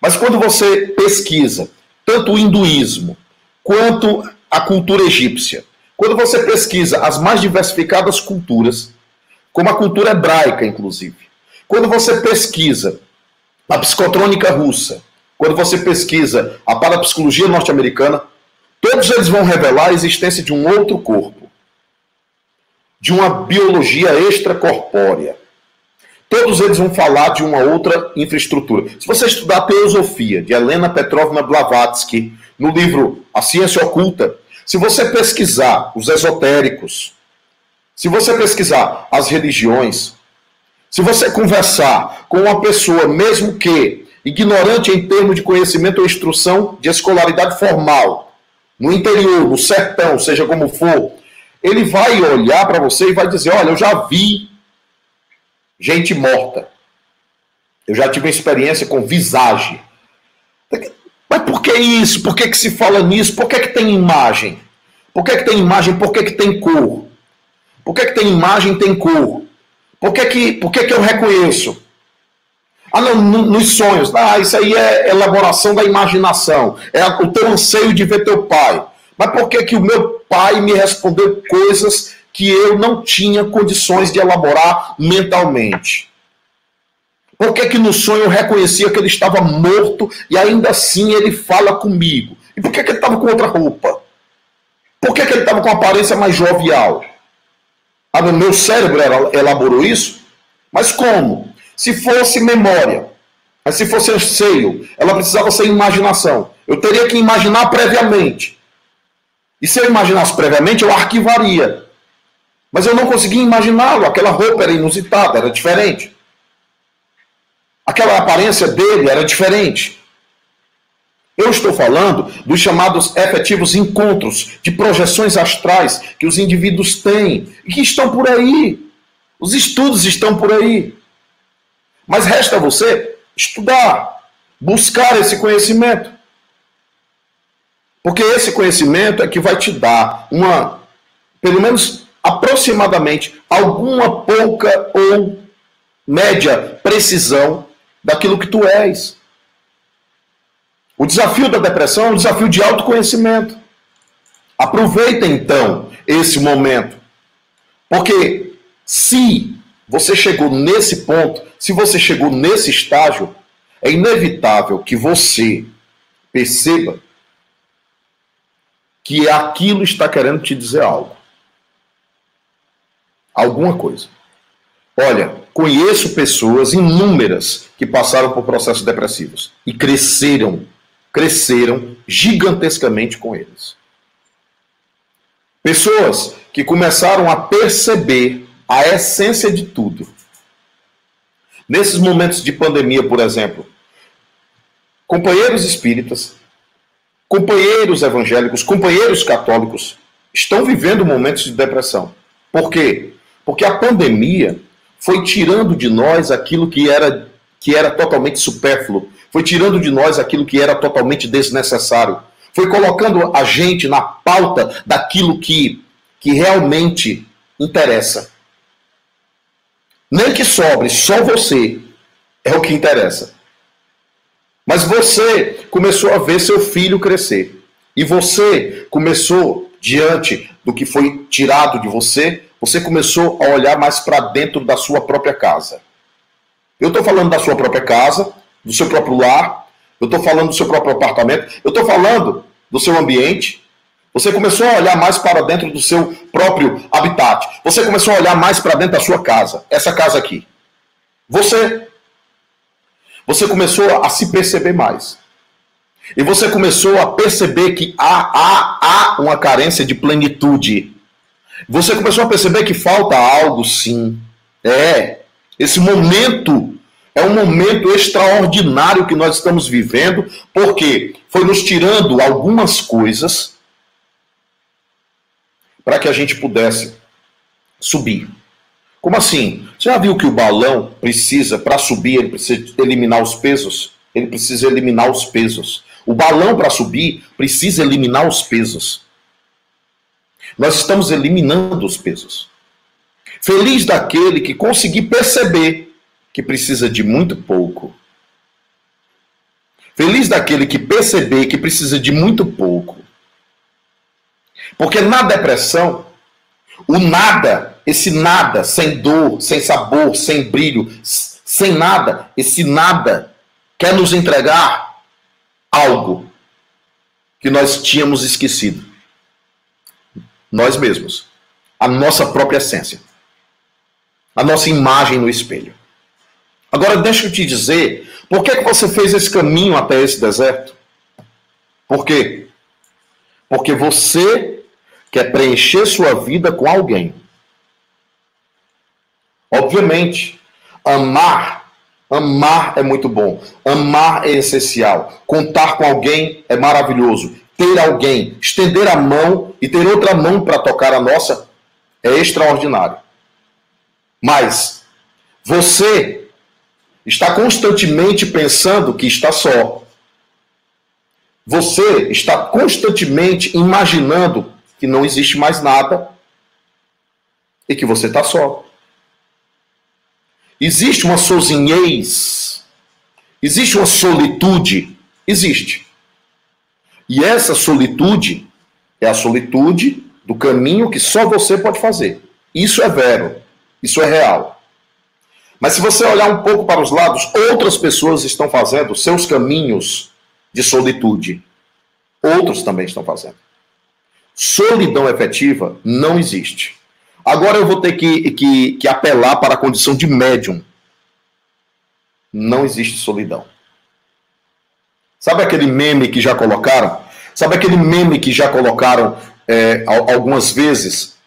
Mas quando você pesquisa tanto o hinduísmo quanto a cultura egípcia, quando você pesquisa as mais diversificadas culturas, como a cultura hebraica, inclusive, quando você pesquisa a psicotrônica russa, quando você pesquisa a parapsicologia norte-americana, todos eles vão revelar a existência de um outro corpo de uma biologia extracorpórea. Todos eles vão falar de uma outra infraestrutura. Se você estudar a Teosofia, de Helena Petrovna Blavatsky, no livro A Ciência Oculta, se você pesquisar os esotéricos, se você pesquisar as religiões, se você conversar com uma pessoa, mesmo que ignorante em termos de conhecimento ou instrução de escolaridade formal, no interior, no sertão, seja como for, ele vai olhar para você e vai dizer: Olha, eu já vi gente morta. Eu já tive uma experiência com visagem. Mas por que isso? Por que, que se fala nisso? Por que, que tem imagem? Por que, que tem imagem? Por que, que tem cor? Por que, que tem imagem tem cor? Por que, que, por que, que eu reconheço? Ah, não, nos sonhos. Ah, isso aí é elaboração da imaginação. É o teu anseio de ver teu pai. Mas por que, que o meu pai me respondeu coisas que eu não tinha condições de elaborar mentalmente? Por que, que no sonho eu reconhecia que ele estava morto e ainda assim ele fala comigo? E por que, que ele estava com outra roupa? Por que, que ele estava com aparência mais jovial? Ah, no meu cérebro elaborou isso? Mas como? Se fosse memória, mas se fosse anseio, ela precisava ser imaginação. Eu teria que imaginar previamente. E se eu imaginasse previamente, eu arquivaria. Mas eu não conseguia imaginá-lo. Aquela roupa era inusitada, era diferente. Aquela aparência dele era diferente. Eu estou falando dos chamados efetivos encontros de projeções astrais que os indivíduos têm e que estão por aí. Os estudos estão por aí. Mas resta você estudar, buscar esse conhecimento. Porque esse conhecimento é que vai te dar uma, pelo menos aproximadamente, alguma pouca ou média precisão daquilo que tu és. O desafio da depressão é um desafio de autoconhecimento. Aproveita então esse momento. Porque se você chegou nesse ponto, se você chegou nesse estágio, é inevitável que você perceba que aquilo está querendo te dizer algo. Alguma coisa. Olha, conheço pessoas inúmeras que passaram por processos depressivos e cresceram, cresceram gigantescamente com eles. Pessoas que começaram a perceber a essência de tudo. Nesses momentos de pandemia, por exemplo, companheiros espíritas, companheiros evangélicos, companheiros católicos estão vivendo momentos de depressão. Por quê? Porque a pandemia foi tirando de nós aquilo que era, que era totalmente supérfluo, foi tirando de nós aquilo que era totalmente desnecessário, foi colocando a gente na pauta daquilo que, que realmente interessa. Nem que sobre, só você é o que interessa. Mas você começou a ver seu filho crescer. E você começou, diante do que foi tirado de você, você começou a olhar mais para dentro da sua própria casa. Eu estou falando da sua própria casa, do seu próprio lar, eu estou falando do seu próprio apartamento, eu estou falando do seu ambiente. Você começou a olhar mais para dentro do seu próprio habitat. Você começou a olhar mais para dentro da sua casa, essa casa aqui. Você. Você começou a se perceber mais. E você começou a perceber que há, há, há uma carência de plenitude você começou a perceber que falta algo, sim. É. Esse momento é um momento extraordinário que nós estamos vivendo, porque foi nos tirando algumas coisas para que a gente pudesse subir. Como assim? Você já viu que o balão precisa, para subir, ele precisa eliminar os pesos? Ele precisa eliminar os pesos. O balão, para subir, precisa eliminar os pesos. Nós estamos eliminando os pesos. Feliz daquele que conseguir perceber que precisa de muito pouco. Feliz daquele que perceber que precisa de muito pouco. Porque na depressão, o nada, esse nada, sem dor, sem sabor, sem brilho, sem nada, esse nada quer nos entregar algo que nós tínhamos esquecido nós mesmos, a nossa própria essência, a nossa imagem no espelho. Agora, deixa eu te dizer, por que, que você fez esse caminho até esse deserto? Por quê? Porque você quer preencher sua vida com alguém. Obviamente, amar, amar é muito bom. Amar é essencial. Contar com alguém é maravilhoso ter alguém, estender a mão e ter outra mão para tocar a nossa é extraordinário. Mas você está constantemente pensando que está só. Você está constantemente imaginando que não existe mais nada e que você está só. Existe uma sozinhez, existe uma solitude, existe. E essa solitude é a solitude do caminho que só você pode fazer. Isso é vero, isso é real. Mas se você olhar um pouco para os lados, outras pessoas estão fazendo seus caminhos de solitude. Outros também estão fazendo. Solidão efetiva não existe. Agora eu vou ter que, que, que apelar para a condição de médium. Não existe solidão. Sabe aquele meme que já colocaram? Sabe aquele meme que já colocaram é, algumas vezes?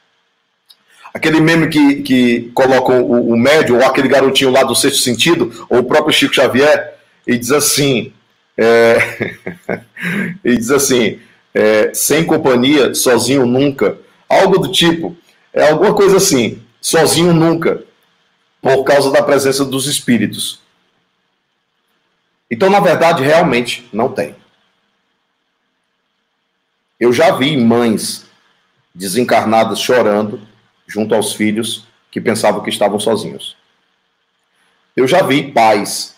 Aquele meme que, que colocam o, o médium, ou aquele garotinho lá do sexto sentido, ou o próprio Chico Xavier, e diz assim: é, e diz assim: é, sem companhia, sozinho nunca. Algo do tipo. É alguma coisa assim, sozinho nunca, por causa da presença dos espíritos. Então, na verdade, realmente não tem. Eu já vi mães desencarnadas chorando junto aos filhos que pensavam que estavam sozinhos. Eu já vi pais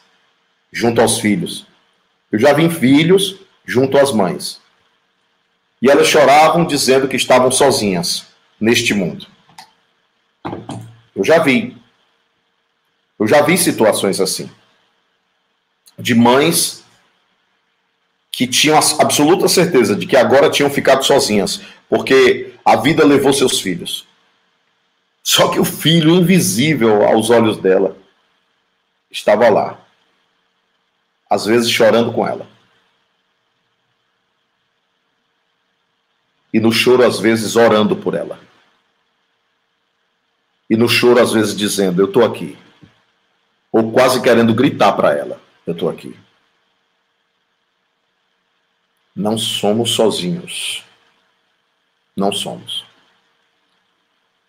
junto aos filhos. Eu já vi filhos junto às mães. E elas choravam dizendo que estavam sozinhas neste mundo. Eu já vi. Eu já vi situações assim. De mães que tinham absoluta certeza de que agora tinham ficado sozinhas, porque a vida levou seus filhos. Só que o filho invisível aos olhos dela estava lá, às vezes chorando com ela. E no choro, às vezes, orando por ela. E no choro, às vezes, dizendo: Eu estou aqui. Ou quase querendo gritar para ela: Eu estou aqui. Não somos sozinhos. Não somos.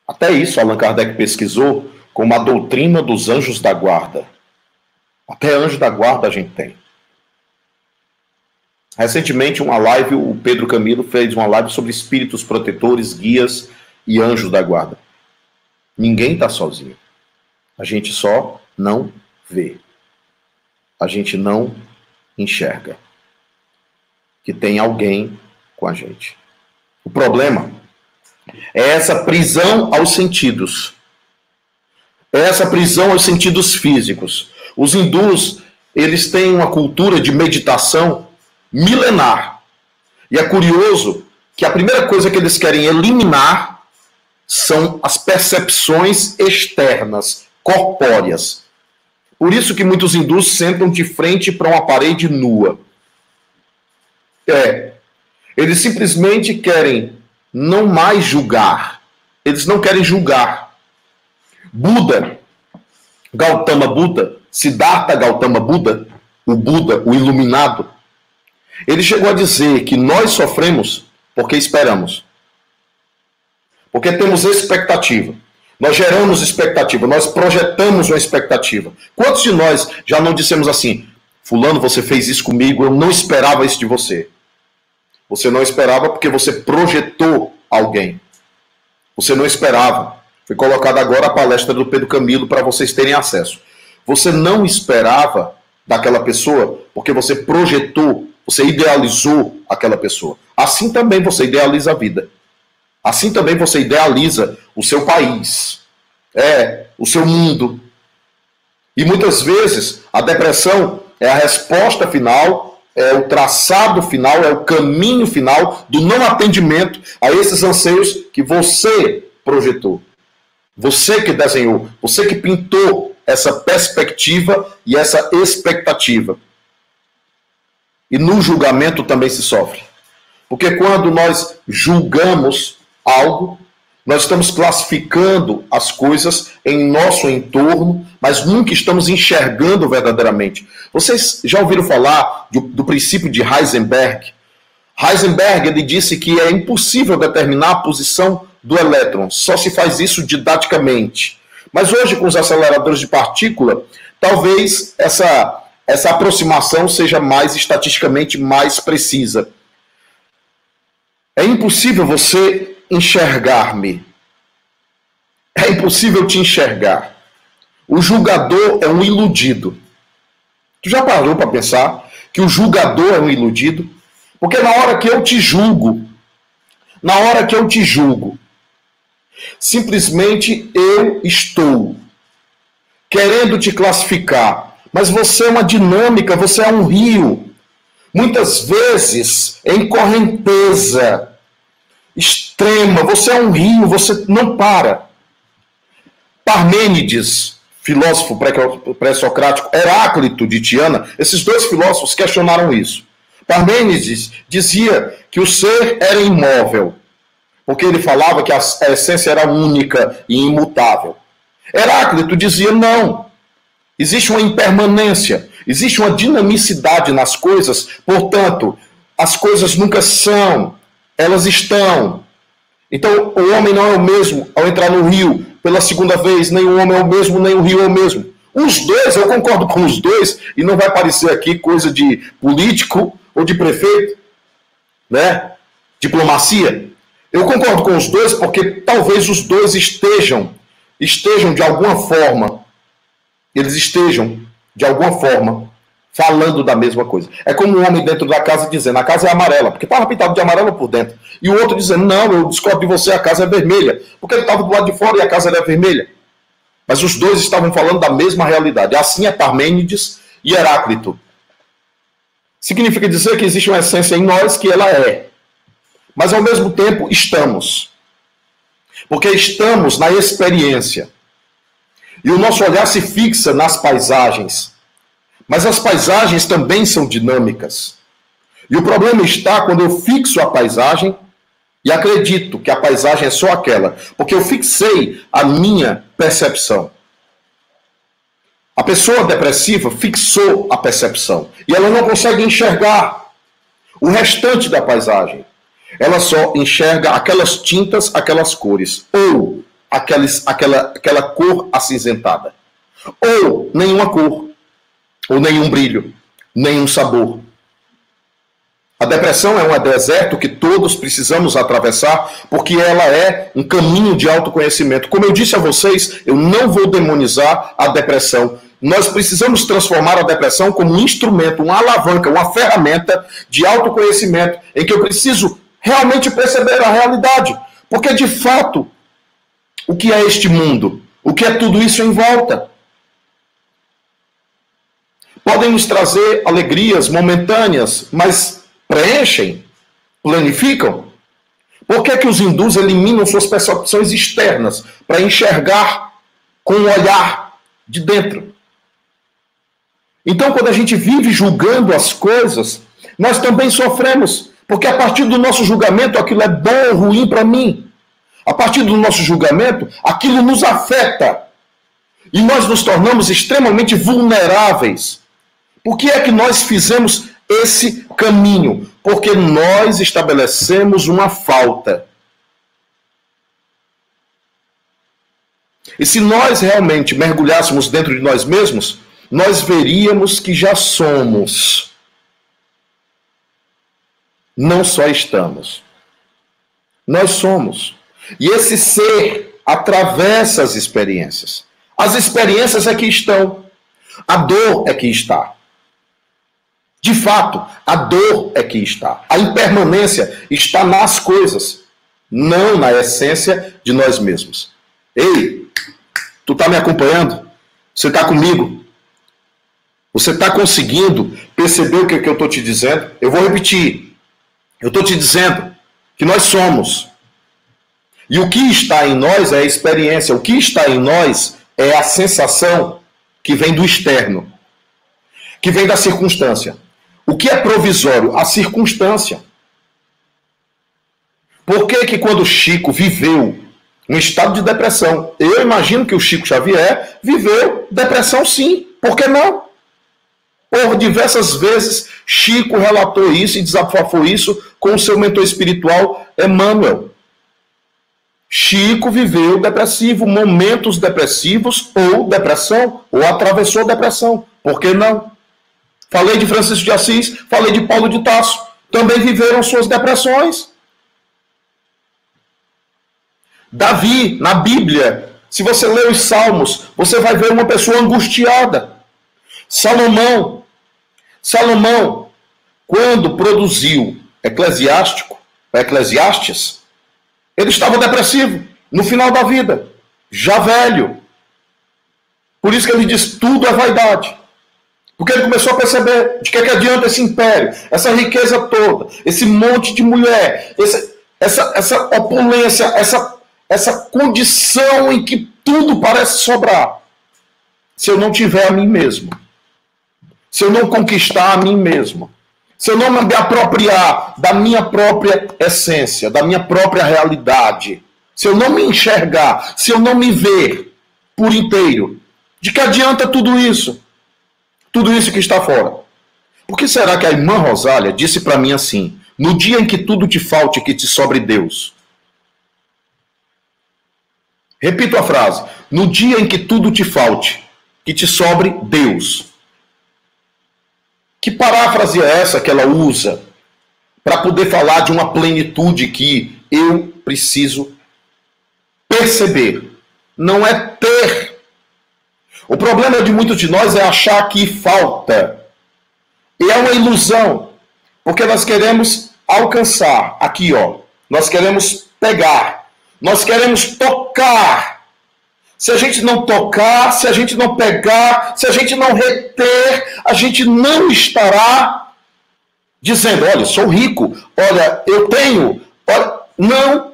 Até isso Allan Kardec pesquisou como a doutrina dos anjos da guarda. Até anjo da guarda a gente tem. Recentemente, uma live, o Pedro Camilo fez uma live sobre espíritos protetores, guias e anjos da guarda. Ninguém está sozinho. A gente só não vê. A gente não enxerga que tem alguém com a gente. O problema é essa prisão aos sentidos. É essa prisão aos sentidos físicos. Os hindus, eles têm uma cultura de meditação milenar. E é curioso que a primeira coisa que eles querem eliminar são as percepções externas, corpóreas. Por isso que muitos hindus sentam de frente para uma parede nua. É. Eles simplesmente querem não mais julgar. Eles não querem julgar. Buda, Gautama Buda, Siddhartha Gautama Buda, o Buda, o iluminado, ele chegou a dizer que nós sofremos porque esperamos. Porque temos expectativa. Nós geramos expectativa, nós projetamos uma expectativa. Quantos de nós já não dissemos assim: Fulano, você fez isso comigo, eu não esperava isso de você? Você não esperava porque você projetou alguém. Você não esperava. Foi colocada agora a palestra do Pedro Camilo para vocês terem acesso. Você não esperava daquela pessoa porque você projetou, você idealizou aquela pessoa. Assim também você idealiza a vida. Assim também você idealiza o seu país, é, o seu mundo. E muitas vezes a depressão é a resposta final é o traçado final, é o caminho final do não atendimento a esses anseios que você projetou. Você que desenhou, você que pintou essa perspectiva e essa expectativa. E no julgamento também se sofre. Porque quando nós julgamos algo, nós estamos classificando as coisas em nosso entorno, mas nunca estamos enxergando verdadeiramente. Vocês já ouviram falar do, do princípio de Heisenberg? Heisenberg ele disse que é impossível determinar a posição do elétron, só se faz isso didaticamente. Mas hoje, com os aceleradores de partícula, talvez essa, essa aproximação seja mais estatisticamente mais precisa. É impossível você enxergar-me. É impossível te enxergar. O julgador é um iludido. Tu já parou para pensar que o julgador é um iludido? Porque na hora que eu te julgo, na hora que eu te julgo, simplesmente eu estou querendo te classificar, mas você é uma dinâmica, você é um rio, muitas vezes em correnteza extrema, você é um rio, você não para. Parmênides, filósofo pré-socrático, Heráclito de Tiana, esses dois filósofos questionaram isso. Parmênides dizia que o ser era imóvel, porque ele falava que a essência era única e imutável. Heráclito dizia não. Existe uma impermanência, existe uma dinamicidade nas coisas, portanto, as coisas nunca são, elas estão. Então, o homem não é o mesmo ao entrar no rio pela segunda vez, nem o homem é o mesmo, nem o rio é o mesmo. Os dois, eu concordo com os dois, e não vai parecer aqui coisa de político ou de prefeito, né? Diplomacia. Eu concordo com os dois porque talvez os dois estejam, estejam de alguma forma, eles estejam de alguma forma falando da mesma coisa. É como um homem dentro da casa dizendo: a casa é amarela, porque estava pintado de amarelo por dentro. E o outro dizendo: não, eu discordo de você, a casa é vermelha, porque ele estava do lado de fora e a casa era vermelha. Mas os dois estavam falando da mesma realidade. Assim é Parmênides e Heráclito. Significa dizer que existe uma essência em nós que ela é. Mas ao mesmo tempo estamos. Porque estamos na experiência. E o nosso olhar se fixa nas paisagens mas as paisagens também são dinâmicas. E o problema está quando eu fixo a paisagem e acredito que a paisagem é só aquela, porque eu fixei a minha percepção. A pessoa depressiva fixou a percepção e ela não consegue enxergar o restante da paisagem. Ela só enxerga aquelas tintas, aquelas cores, ou aqueles, aquela, aquela cor acinzentada, ou nenhuma cor ou nenhum brilho, nenhum sabor. A depressão é um deserto que todos precisamos atravessar, porque ela é um caminho de autoconhecimento. Como eu disse a vocês, eu não vou demonizar a depressão. Nós precisamos transformar a depressão como um instrumento, uma alavanca, uma ferramenta de autoconhecimento, em que eu preciso realmente perceber a realidade. Porque, de fato, o que é este mundo? O que é tudo isso em volta? podem nos trazer alegrias momentâneas, mas preenchem, planificam. Por que, é que os hindus eliminam suas percepções externas para enxergar com o olhar de dentro? Então, quando a gente vive julgando as coisas, nós também sofremos, porque a partir do nosso julgamento aquilo é bom ou ruim para mim. A partir do nosso julgamento, aquilo nos afeta. E nós nos tornamos extremamente vulneráveis por que é que nós fizemos esse caminho? Porque nós estabelecemos uma falta. E se nós realmente mergulhássemos dentro de nós mesmos, nós veríamos que já somos. Não só estamos. Nós somos. E esse ser atravessa as experiências. As experiências é que estão. A dor é que está. De fato, a dor é que está. A impermanência está nas coisas, não na essência de nós mesmos. Ei, tu está me acompanhando? Você está comigo? Você está conseguindo perceber o que, que eu estou te dizendo? Eu vou repetir. Eu estou te dizendo que nós somos. E o que está em nós é a experiência. O que está em nós é a sensação que vem do externo, que vem da circunstância. O que é provisório? A circunstância. Por que, que quando Chico viveu um estado de depressão, eu imagino que o Chico Xavier viveu depressão sim, por que não? Por diversas vezes, Chico relatou isso e desabafou isso com o seu mentor espiritual, Emmanuel. Chico viveu depressivo, momentos depressivos ou depressão, ou atravessou depressão. Por que não? Falei de Francisco de Assis, falei de Paulo de Tasso. Também viveram suas depressões. Davi, na Bíblia, se você ler os Salmos, você vai ver uma pessoa angustiada. Salomão, Salomão, quando produziu Eclesiástico, Eclesiastes, Ele estava depressivo no final da vida, já velho. Por isso que ele diz: tudo é vaidade. Porque ele começou a perceber de que, é que adianta esse império, essa riqueza toda, esse monte de mulher, esse, essa, essa opulência, essa, essa condição em que tudo parece sobrar, se eu não tiver a mim mesmo, se eu não conquistar a mim mesmo, se eu não me apropriar da minha própria essência, da minha própria realidade, se eu não me enxergar, se eu não me ver por inteiro, de que adianta tudo isso? Tudo isso que está fora. Por que será que a irmã Rosália disse para mim assim: no dia em que tudo te falte, que te sobre Deus? Repito a frase: no dia em que tudo te falte, que te sobre Deus. Que paráfrase é essa que ela usa para poder falar de uma plenitude que eu preciso perceber? Não é ter. O problema de muitos de nós é achar que falta. E é uma ilusão, porque nós queremos alcançar aqui, ó. Nós queremos pegar, nós queremos tocar se a gente não tocar, se a gente não pegar, se a gente não reter, a gente não estará dizendo: olha, sou rico, olha, eu tenho. Olha, não.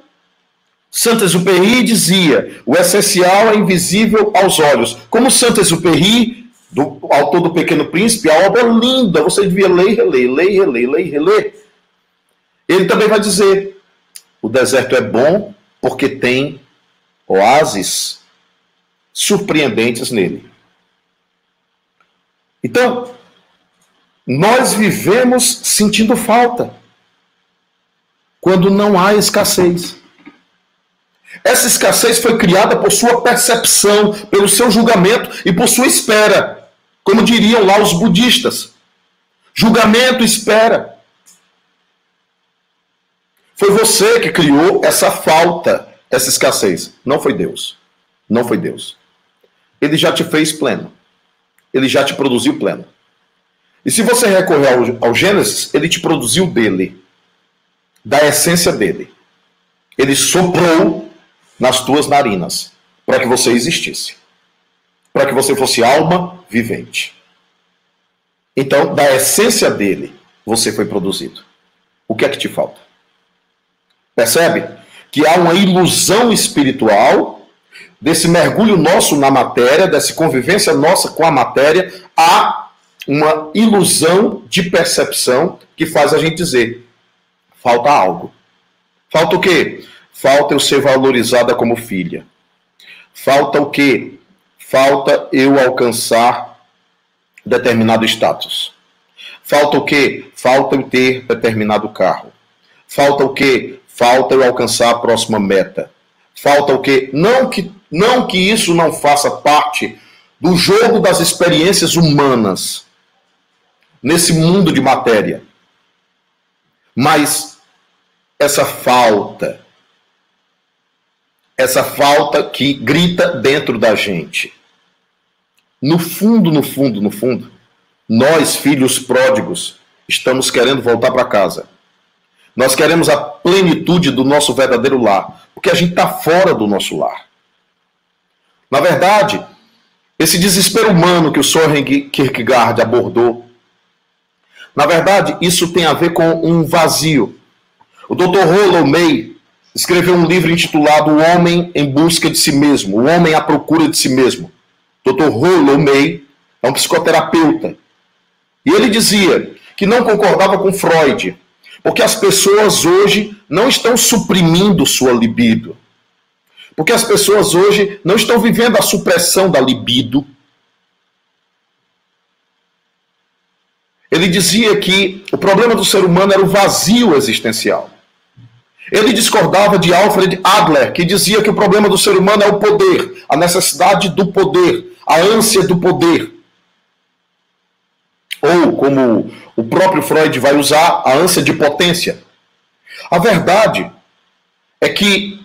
Saint-Exupéry dizia: o essencial é invisível aos olhos. Como Saint-Exupéry, do autor do Pequeno Príncipe, a obra é linda, você devia ler e reler, ler e reler, ler e reler. Ele também vai dizer: o deserto é bom porque tem oásis surpreendentes nele. Então, nós vivemos sentindo falta quando não há escassez. Essa escassez foi criada por sua percepção, pelo seu julgamento e por sua espera. Como diriam lá os budistas. Julgamento, espera. Foi você que criou essa falta, essa escassez. Não foi Deus. Não foi Deus ele já te fez pleno. Ele já te produziu pleno. E se você recorrer ao, ao Gênesis, ele te produziu dele, da essência dele. Ele soprou nas tuas narinas para que você existisse, para que você fosse alma vivente. Então, da essência dele, você foi produzido. O que é que te falta? Percebe que há uma ilusão espiritual desse mergulho nosso na matéria, dessa convivência nossa com a matéria, há uma ilusão de percepção que faz a gente dizer: falta algo. Falta o quê? Falta eu ser valorizada como filha. Falta o quê? Falta eu alcançar determinado status. Falta o quê? Falta eu ter determinado carro. Falta o quê? Falta eu alcançar a próxima meta. Falta o quê? Não que não que isso não faça parte do jogo das experiências humanas nesse mundo de matéria. Mas essa falta, essa falta que grita dentro da gente. No fundo, no fundo, no fundo, nós, filhos pródigos, estamos querendo voltar para casa. Nós queremos a plenitude do nosso verdadeiro lar, porque a gente está fora do nosso lar. Na verdade, esse desespero humano que o Soren Kierkegaard abordou, na verdade, isso tem a ver com um vazio. O Dr. Rollo May escreveu um livro intitulado O Homem em Busca de Si Mesmo, O Homem à Procura de Si Mesmo. Dr. Rollo May é um psicoterapeuta. E ele dizia que não concordava com Freud, porque as pessoas hoje não estão suprimindo sua libido. Porque as pessoas hoje não estão vivendo a supressão da libido. Ele dizia que o problema do ser humano era o vazio existencial. Ele discordava de Alfred Adler, que dizia que o problema do ser humano é o poder, a necessidade do poder, a ânsia do poder. Ou, como o próprio Freud vai usar, a ânsia de potência. A verdade é que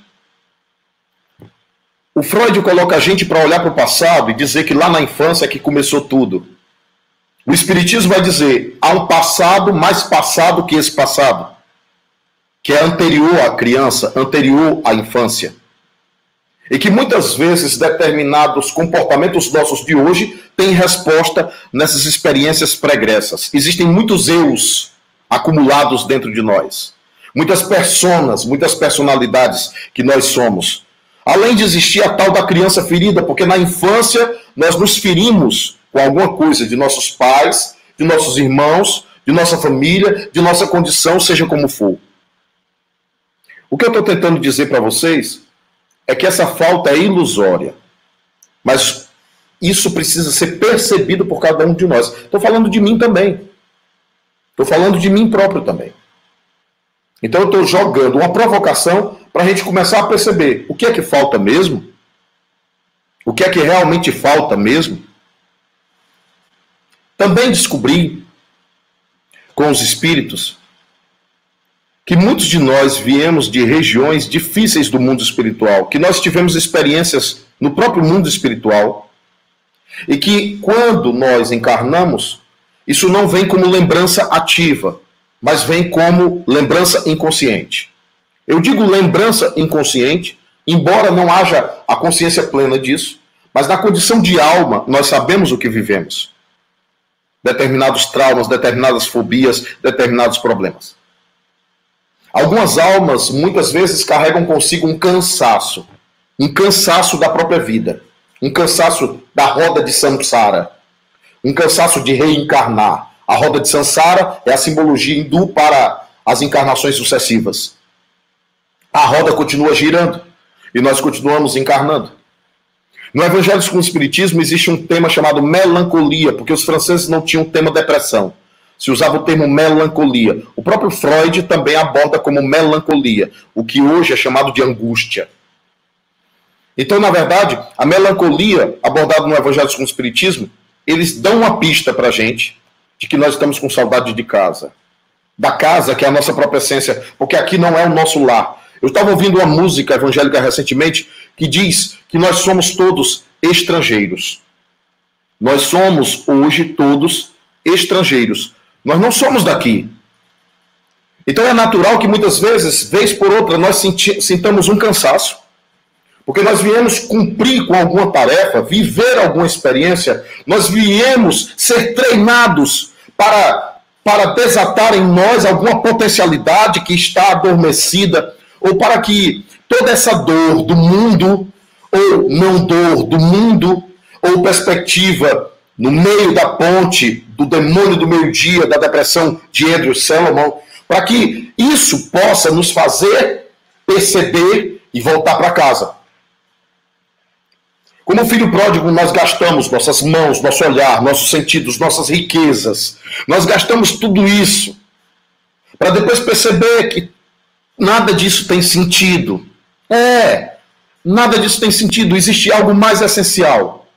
o Freud coloca a gente para olhar para o passado e dizer que lá na infância é que começou tudo. O Espiritismo vai dizer: há um passado mais passado que esse passado, que é anterior à criança, anterior à infância. E que muitas vezes determinados comportamentos nossos de hoje têm resposta nessas experiências pregressas. Existem muitos eus acumulados dentro de nós. Muitas personas, muitas personalidades que nós somos. Além de existir a tal da criança ferida, porque na infância nós nos ferimos com alguma coisa de nossos pais, de nossos irmãos, de nossa família, de nossa condição, seja como for. O que eu estou tentando dizer para vocês é que essa falta é ilusória. Mas isso precisa ser percebido por cada um de nós. Estou falando de mim também. Estou falando de mim próprio também. Então eu estou jogando uma provocação para a gente começar a perceber o que é que falta mesmo, o que é que realmente falta mesmo. Também descobri com os espíritos que muitos de nós viemos de regiões difíceis do mundo espiritual, que nós tivemos experiências no próprio mundo espiritual, e que quando nós encarnamos, isso não vem como lembrança ativa, mas vem como lembrança inconsciente. Eu digo lembrança inconsciente, embora não haja a consciência plena disso, mas na condição de alma nós sabemos o que vivemos. Determinados traumas, determinadas fobias, determinados problemas. Algumas almas muitas vezes carregam consigo um cansaço, um cansaço da própria vida, um cansaço da roda de samsara, um cansaço de reencarnar. A roda de samsara é a simbologia hindu para as encarnações sucessivas. A roda continua girando e nós continuamos encarnando. No Evangelho com o Espiritismo existe um tema chamado melancolia, porque os franceses não tinham o tema depressão se usava o termo melancolia. O próprio Freud também aborda como melancolia, o que hoje é chamado de angústia. Então, na verdade, a melancolia abordada no Evangelho com o Espiritismo, eles dão uma pista para a gente de que nós estamos com saudade de casa. Da casa, que é a nossa própria essência, porque aqui não é o nosso lar. Eu estava ouvindo uma música evangélica recentemente que diz que nós somos todos estrangeiros. Nós somos hoje todos estrangeiros. Nós não somos daqui. Então é natural que muitas vezes, vez por outra, nós sintamos um cansaço, porque nós viemos cumprir com alguma tarefa, viver alguma experiência, nós viemos ser treinados para, para desatar em nós alguma potencialidade que está adormecida, ou para que toda essa dor do mundo, ou não dor do mundo, ou perspectiva no meio da ponte do demônio do meio-dia, da depressão de Andrew Salomon, para que isso possa nos fazer perceber e voltar para casa. Como filho pródigo, nós gastamos nossas mãos, nosso olhar, nossos sentidos, nossas riquezas. Nós gastamos tudo isso para depois perceber que nada disso tem sentido. É, nada disso tem sentido. Existe algo mais essencial.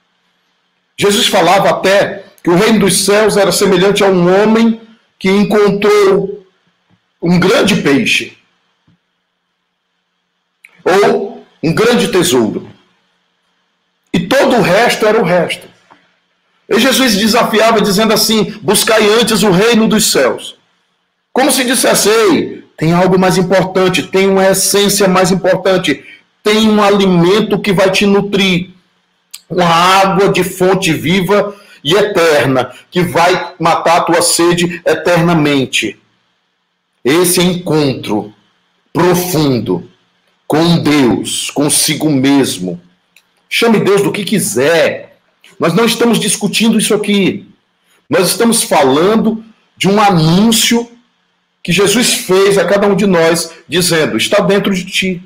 Jesus falava até que o reino dos céus era semelhante a um homem que encontrou um grande peixe ou um grande tesouro. E todo o resto era o resto. E Jesus desafiava dizendo assim: buscai antes o reino dos céus. Como se dissesse, ei, tem algo mais importante, tem uma essência mais importante, tem um alimento que vai te nutrir uma água de fonte viva e eterna, que vai matar a tua sede eternamente. Esse encontro profundo com Deus, consigo mesmo. Chame Deus do que quiser. Nós não estamos discutindo isso aqui. Nós estamos falando de um anúncio que Jesus fez a cada um de nós, dizendo: está dentro de ti.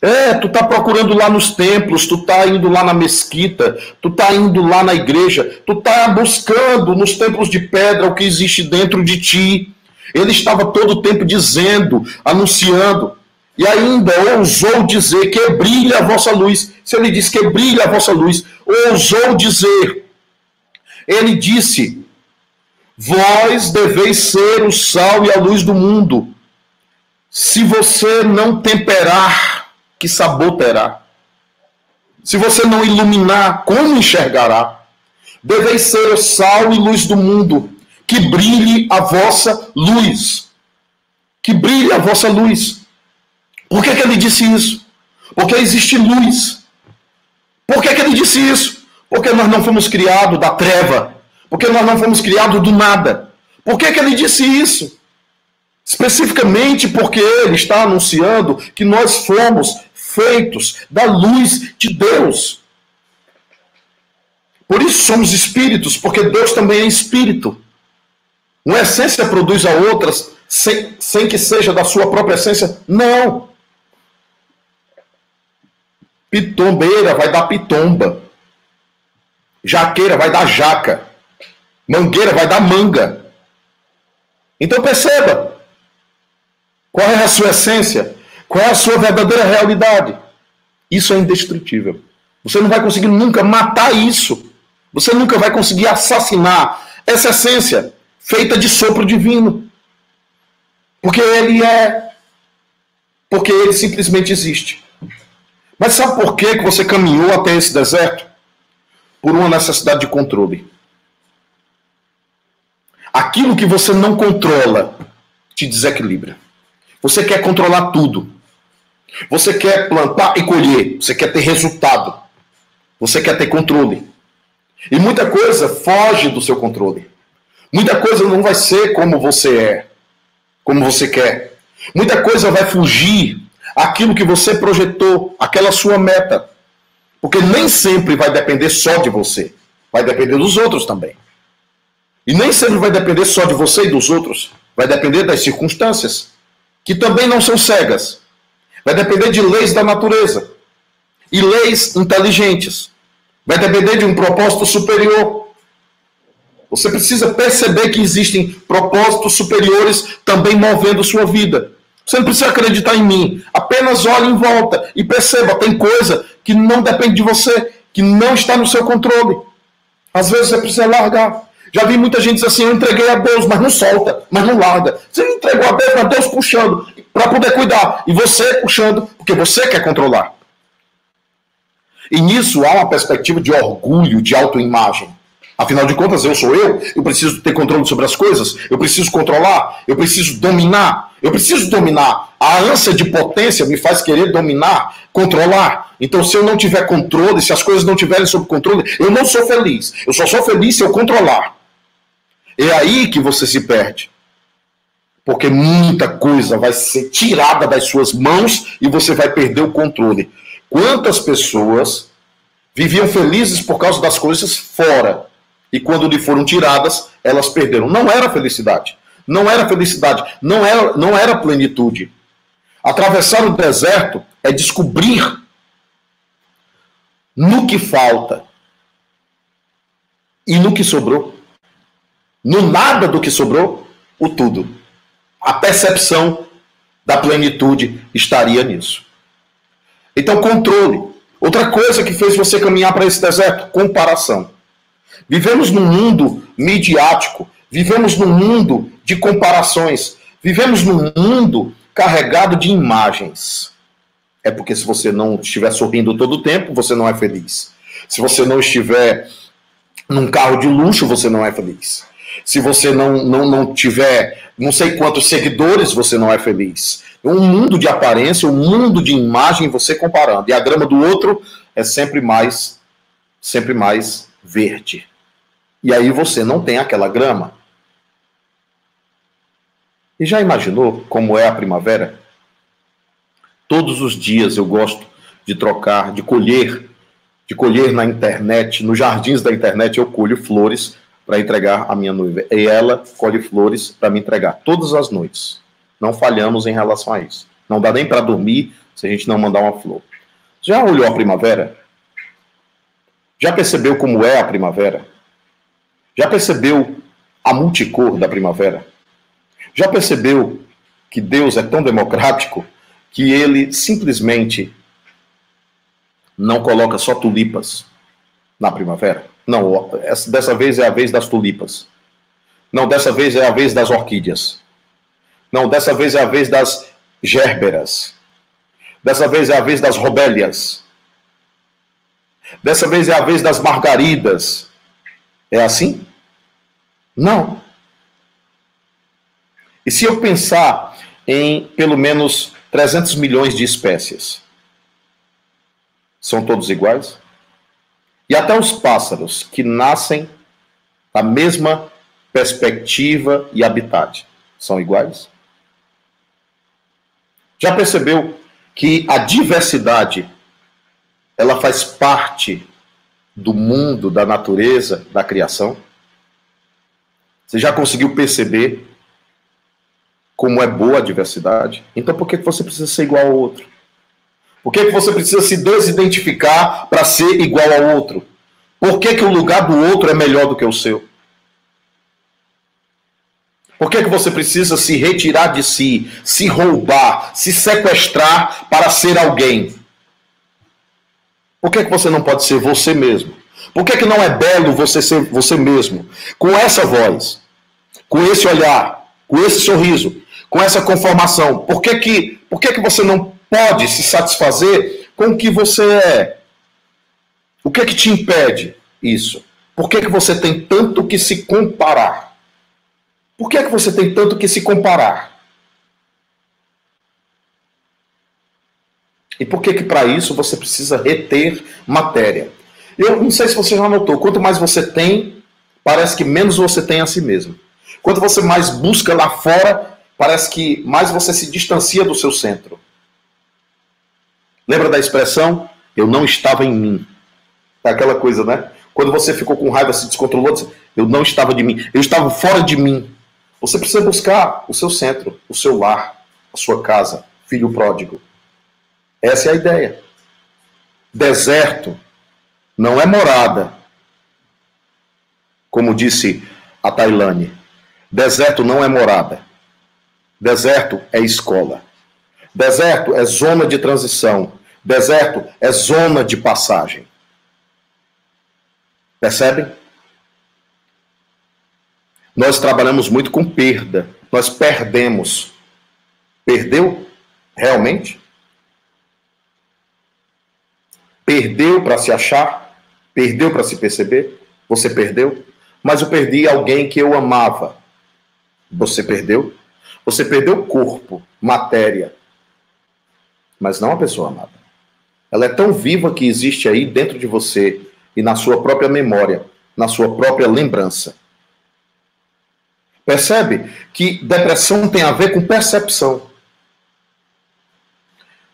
É, tu tá procurando lá nos templos, tu tá indo lá na mesquita, tu tá indo lá na igreja, tu tá buscando nos templos de pedra o que existe dentro de ti. Ele estava todo o tempo dizendo, anunciando, e ainda ousou dizer que brilha a vossa luz. Se ele disse que brilha a vossa luz, ousou dizer. Ele disse: Vós deveis ser o sal e a luz do mundo. Se você não temperar que sabor terá? Se você não iluminar, como enxergará? Deveis ser o sal e luz do mundo, que brilhe a vossa luz, que brilhe a vossa luz. Por que, que ele disse isso? Porque existe luz. Por que, que ele disse isso? Porque nós não fomos criados da treva. Porque nós não fomos criados do nada. Por que, que ele disse isso? Especificamente porque ele está anunciando que nós fomos feitos da luz de Deus. Por isso somos espíritos, porque Deus também é espírito. Uma essência produz a outras sem, sem que seja da sua própria essência? Não. Pitombeira vai dar pitomba. Jaqueira vai dar jaca. Mangueira vai dar manga. Então perceba. Qual é a sua essência? Qual é a sua verdadeira realidade? Isso é indestrutível. Você não vai conseguir nunca matar isso. Você nunca vai conseguir assassinar essa essência feita de sopro divino. Porque ele é. Porque ele simplesmente existe. Mas sabe por que você caminhou até esse deserto? Por uma necessidade de controle. Aquilo que você não controla te desequilibra. Você quer controlar tudo. Você quer plantar e colher. Você quer ter resultado. Você quer ter controle. E muita coisa foge do seu controle. Muita coisa não vai ser como você é, como você quer. Muita coisa vai fugir aquilo que você projetou, aquela sua meta. Porque nem sempre vai depender só de você. Vai depender dos outros também. E nem sempre vai depender só de você e dos outros. Vai depender das circunstâncias, que também não são cegas. Vai depender de leis da natureza e leis inteligentes. Vai depender de um propósito superior. Você precisa perceber que existem propósitos superiores também movendo sua vida. Você não precisa acreditar em mim. Apenas olhe em volta e perceba, tem coisa que não depende de você, que não está no seu controle. Às vezes você precisa largar. Já vi muita gente dizer assim: eu entreguei a Deus, mas não solta, mas não larga. Você entregou a Deus, mas Deus puxando para poder cuidar. E você puxando, porque você quer controlar. E nisso há uma perspectiva de orgulho, de autoimagem. Afinal de contas, eu sou eu, eu preciso ter controle sobre as coisas, eu preciso controlar, eu preciso dominar, eu preciso dominar. A ânsia de potência me faz querer dominar, controlar. Então, se eu não tiver controle, se as coisas não tiverem sob controle, eu não sou feliz. Eu só sou feliz se eu controlar. É aí que você se perde. Porque muita coisa vai ser tirada das suas mãos e você vai perder o controle. Quantas pessoas viviam felizes por causa das coisas fora e quando lhe foram tiradas, elas perderam. Não era felicidade. Não era felicidade. Não era, não era plenitude. Atravessar o deserto é descobrir no que falta e no que sobrou. No nada do que sobrou, o tudo. A percepção da plenitude estaria nisso. Então, controle. Outra coisa que fez você caminhar para esse deserto, comparação. Vivemos num mundo midiático, vivemos num mundo de comparações, vivemos num mundo carregado de imagens. É porque se você não estiver sorrindo todo o tempo, você não é feliz. Se você não estiver num carro de luxo, você não é feliz. Se você não, não, não tiver não sei quantos seguidores, você não é feliz. Um mundo de aparência, um mundo de imagem, você comparando. E a grama do outro é sempre mais, sempre mais verde. E aí você não tem aquela grama. E já imaginou como é a primavera? Todos os dias eu gosto de trocar, de colher, de colher na internet, nos jardins da internet eu colho flores para entregar a minha noiva. E ela colhe flores para me entregar todas as noites. Não falhamos em relação a isso. Não dá nem para dormir se a gente não mandar uma flor. Já olhou a primavera? Já percebeu como é a primavera? Já percebeu a multicor da primavera? Já percebeu que Deus é tão democrático que ele simplesmente não coloca só tulipas na primavera? Não, dessa vez é a vez das tulipas. Não, dessa vez é a vez das orquídeas. Não, dessa vez é a vez das gérberas. Dessa vez é a vez das robélias. Dessa vez é a vez das margaridas. É assim? Não. E se eu pensar em pelo menos 300 milhões de espécies. São todos iguais? E até os pássaros que nascem da mesma perspectiva e habitat são iguais? Já percebeu que a diversidade ela faz parte do mundo, da natureza, da criação? Você já conseguiu perceber como é boa a diversidade? Então por que você precisa ser igual ao outro? Por que você precisa se desidentificar para ser igual ao outro? Por que, que o lugar do outro é melhor do que o seu? Por que, que você precisa se retirar de si, se roubar, se sequestrar para ser alguém? Por que, que você não pode ser você mesmo? Por que, que não é belo você ser você mesmo? Com essa voz, com esse olhar, com esse sorriso, com essa conformação. Por que, que, por que, que você não pode se satisfazer com o que você é? O que, que te impede isso? Por que, que você tem tanto que se comparar? Por que, é que você tem tanto que se comparar? E por que que para isso você precisa reter matéria? Eu não sei se você já notou, quanto mais você tem, parece que menos você tem a si mesmo. Quanto você mais busca lá fora, parece que mais você se distancia do seu centro. Lembra da expressão? Eu não estava em mim. É aquela coisa, né? Quando você ficou com raiva, se descontrolou, eu não estava de mim. Eu estava fora de mim. Você precisa buscar o seu centro, o seu lar, a sua casa, filho pródigo. Essa é a ideia. Deserto não é morada, como disse a Tailane. Deserto não é morada. Deserto é escola. Deserto é zona de transição. Deserto é zona de passagem. Percebem? Nós trabalhamos muito com perda. Nós perdemos. Perdeu? Realmente? Perdeu para se achar? Perdeu para se perceber? Você perdeu? Mas eu perdi alguém que eu amava. Você perdeu? Você perdeu corpo, matéria, mas não a pessoa amada. Ela é tão viva que existe aí dentro de você e na sua própria memória, na sua própria lembrança. Percebe que depressão tem a ver com percepção.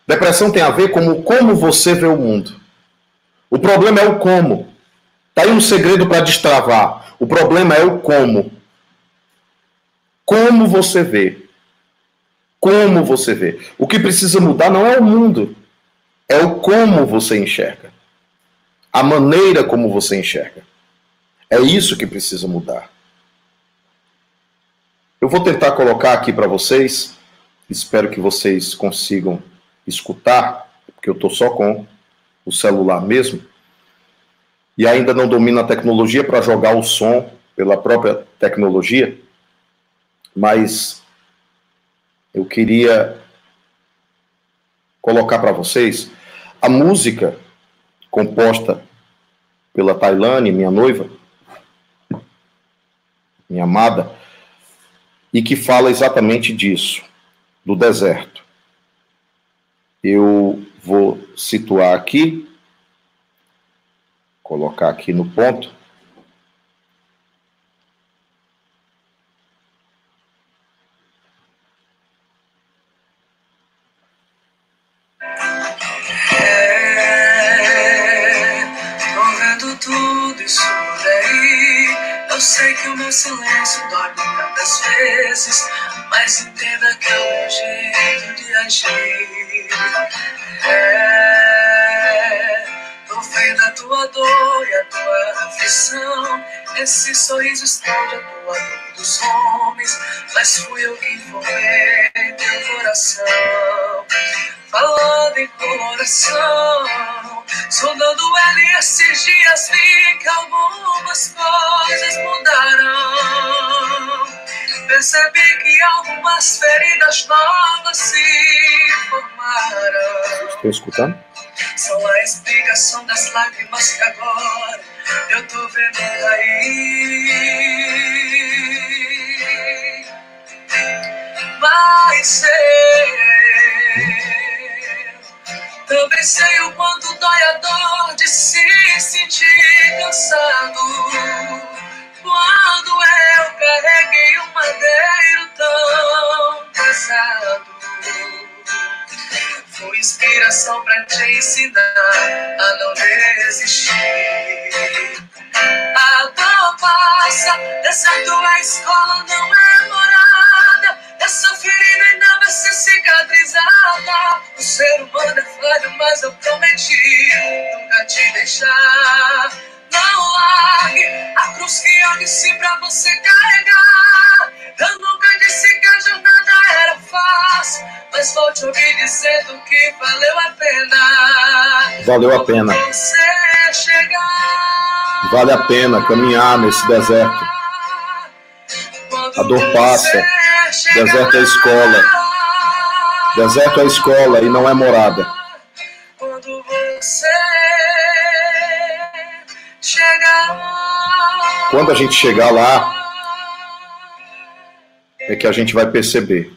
Depressão tem a ver com como você vê o mundo. O problema é o como. Está aí um segredo para destravar. O problema é o como. Como você vê. Como você vê. O que precisa mudar não é o mundo, é o como você enxerga. A maneira como você enxerga. É isso que precisa mudar. Eu vou tentar colocar aqui para vocês, espero que vocês consigam escutar, porque eu estou só com o celular mesmo, e ainda não domino a tecnologia para jogar o som pela própria tecnologia, mas eu queria colocar para vocês a música composta pela Tailane, minha noiva, minha amada, e que fala exatamente disso, do deserto. Eu vou situar aqui, colocar aqui no ponto. Sei que o meu silêncio dói muitas vezes, mas entenda que é o meu jeito de agir. É, tô vendo a tua dor e a tua aflição. Esse sorriso esconde a tua dor dos homens, mas fui eu que informei teu coração. Falando em coração, sondando ele esses dias, vi que algumas coisas mudaram. Percebi que algumas feridas novas se formaram. Estou escutando? São a explicação das lágrimas que agora eu tô vendo cair. Mas vencer. Também sei o quanto dói a dor de se sentir cansado. Quando eu carreguei um madeiro tão pesado. Foi inspiração pra te ensinar a não desistir. A dor passa, deserto a escola não é morada. Essa ferida ainda vai ser cicatrizada. O ser humano é falho, mas eu prometi nunca te deixar. Não largue a cruz que eu disse pra você carregar. Eu nunca disse que a jornada era fácil, mas volte ouvir dizendo que valeu a pena. Valeu a pena. Você chegar. Vale a pena caminhar nesse deserto. A dor passa. Deserto é escola. Deserto é escola e não é morada. Quando você. Quando a gente chegar lá, é que a gente vai perceber.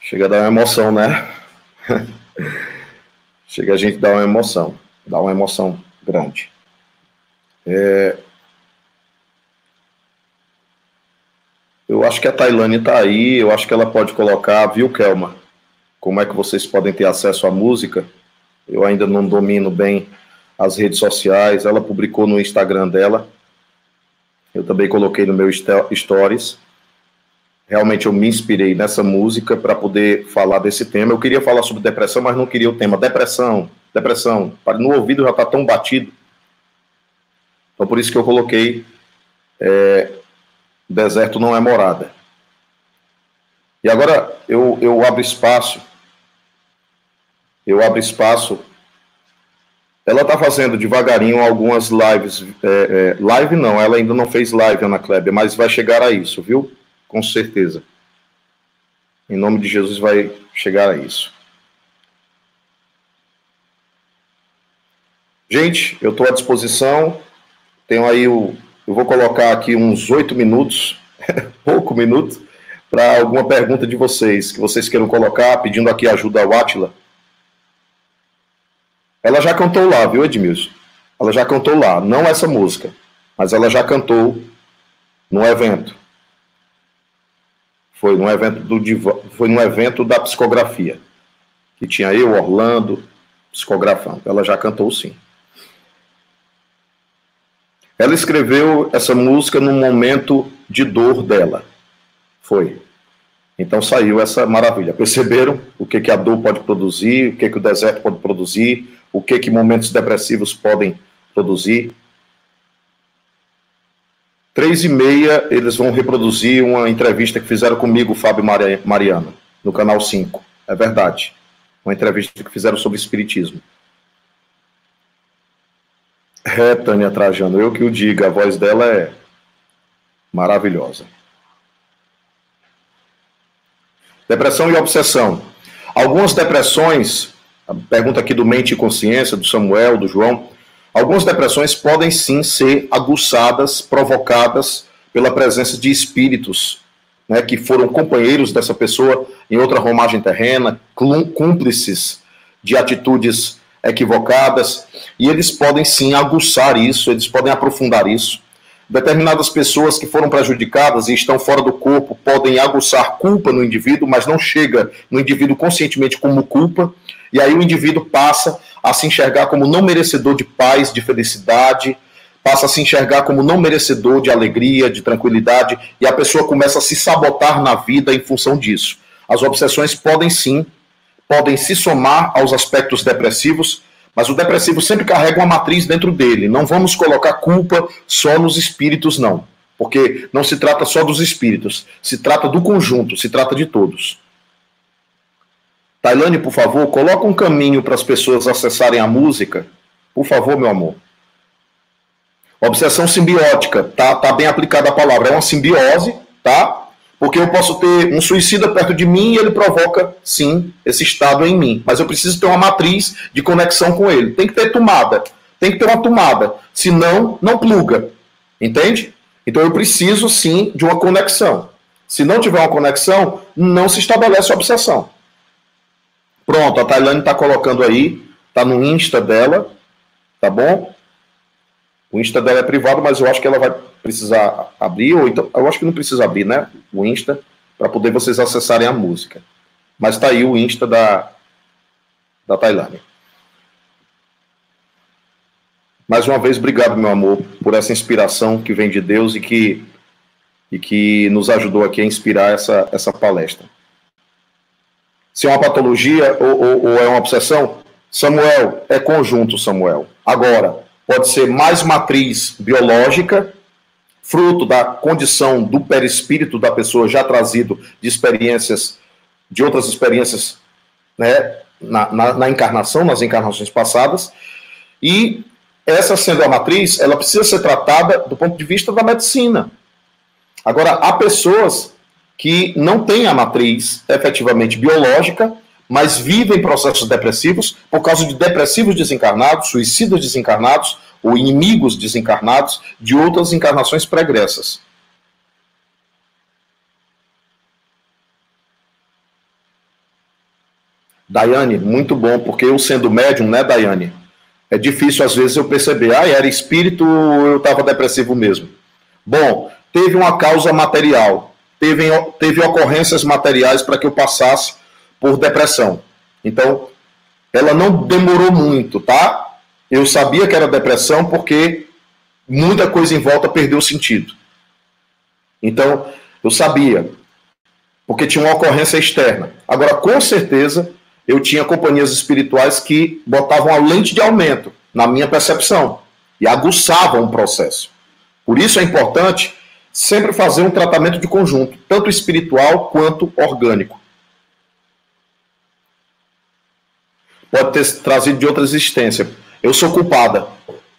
Chega a dar uma emoção, né? Chega a gente dar uma emoção, dá uma emoção grande. É... Eu acho que a Tailândia está aí, eu acho que ela pode colocar, viu, Kelma? Como é que vocês podem ter acesso à música? Eu ainda não domino bem as redes sociais. Ela publicou no Instagram dela. Eu também coloquei no meu stories. Realmente eu me inspirei nessa música para poder falar desse tema. Eu queria falar sobre depressão, mas não queria o tema depressão, depressão. No ouvido já está tão batido. Então por isso que eu coloquei é, deserto não é morada. E agora eu, eu abro espaço, eu abro espaço ela está fazendo devagarinho algumas lives. É, é, live não, ela ainda não fez live, Ana Kleber, mas vai chegar a isso, viu? Com certeza. Em nome de Jesus vai chegar a isso. Gente, eu estou à disposição. Tenho aí o. Eu vou colocar aqui uns oito minutos, pouco minuto, para alguma pergunta de vocês, que vocês queiram colocar, pedindo aqui ajuda ao Atila. Ela já cantou lá, viu, Edmilson? Ela já cantou lá, não essa música, mas ela já cantou no evento. Foi no evento do foi no evento da psicografia, que tinha eu, Orlando, psicografando. Ela já cantou sim. Ela escreveu essa música num momento de dor dela. Foi. Então saiu essa maravilha. Perceberam o que, que a dor pode produzir, o que, que o deserto pode produzir, o que que momentos depressivos podem produzir. Três e meia, eles vão reproduzir uma entrevista que fizeram comigo, Fábio Mariano, no canal 5. É verdade. Uma entrevista que fizeram sobre espiritismo. É, Tânia Trajano, eu que o diga, a voz dela é maravilhosa. Depressão e obsessão. Algumas depressões a pergunta aqui do Mente e Consciência, do Samuel, do João. Algumas depressões podem sim ser aguçadas, provocadas pela presença de espíritos né, que foram companheiros dessa pessoa em outra romagem terrena, cúmplices de atitudes equivocadas, e eles podem sim aguçar isso, eles podem aprofundar isso. Determinadas pessoas que foram prejudicadas e estão fora do corpo podem aguçar culpa no indivíduo, mas não chega no indivíduo conscientemente como culpa, e aí o indivíduo passa a se enxergar como não merecedor de paz, de felicidade, passa a se enxergar como não merecedor de alegria, de tranquilidade, e a pessoa começa a se sabotar na vida em função disso. As obsessões podem sim, podem se somar aos aspectos depressivos, mas o depressivo sempre carrega uma matriz dentro dele. Não vamos colocar culpa só nos espíritos, não. Porque não se trata só dos espíritos, se trata do conjunto, se trata de todos. Tailane, por favor, coloca um caminho para as pessoas acessarem a música. Por favor, meu amor. Obsessão simbiótica, tá, tá bem aplicada a palavra. É uma simbiose, tá? Porque eu posso ter um suicida perto de mim e ele provoca, sim, esse estado em mim. Mas eu preciso ter uma matriz de conexão com ele. Tem que ter tomada. Tem que ter uma tomada. Senão, não pluga. Entende? Então eu preciso sim de uma conexão. Se não tiver uma conexão, não se estabelece a obsessão. Pronto, a Tailândia está colocando aí, está no Insta dela, tá bom? O Insta dela é privado, mas eu acho que ela vai precisar abrir, ou então, eu acho que não precisa abrir, né? O Insta, para poder vocês acessarem a música. Mas está aí o Insta da, da Tailândia. Mais uma vez, obrigado, meu amor, por essa inspiração que vem de Deus e que, e que nos ajudou aqui a inspirar essa, essa palestra. Se é uma patologia ou, ou, ou é uma obsessão, Samuel, é conjunto, Samuel. Agora, pode ser mais matriz biológica, fruto da condição do perispírito da pessoa já trazido de experiências, de outras experiências né, na, na, na encarnação, nas encarnações passadas, e essa sendo a matriz, ela precisa ser tratada do ponto de vista da medicina. Agora, há pessoas que não têm a matriz efetivamente biológica, mas vivem processos depressivos por causa de depressivos desencarnados, suicidas desencarnados ou inimigos desencarnados de outras encarnações pregressas. Daiane, muito bom, porque eu sendo médium, né, Daiane? É difícil às vezes eu perceber, ah, era espírito, eu estava depressivo mesmo. Bom, teve uma causa material, teve, teve ocorrências materiais para que eu passasse por depressão. Então, ela não demorou muito, tá? Eu sabia que era depressão porque muita coisa em volta perdeu sentido. Então, eu sabia, porque tinha uma ocorrência externa. Agora, com certeza, eu tinha companhias espirituais que botavam a lente de aumento na minha percepção e aguçavam o processo. Por isso é importante sempre fazer um tratamento de conjunto, tanto espiritual quanto orgânico. Pode ter trazido de outra existência. Eu sou culpada,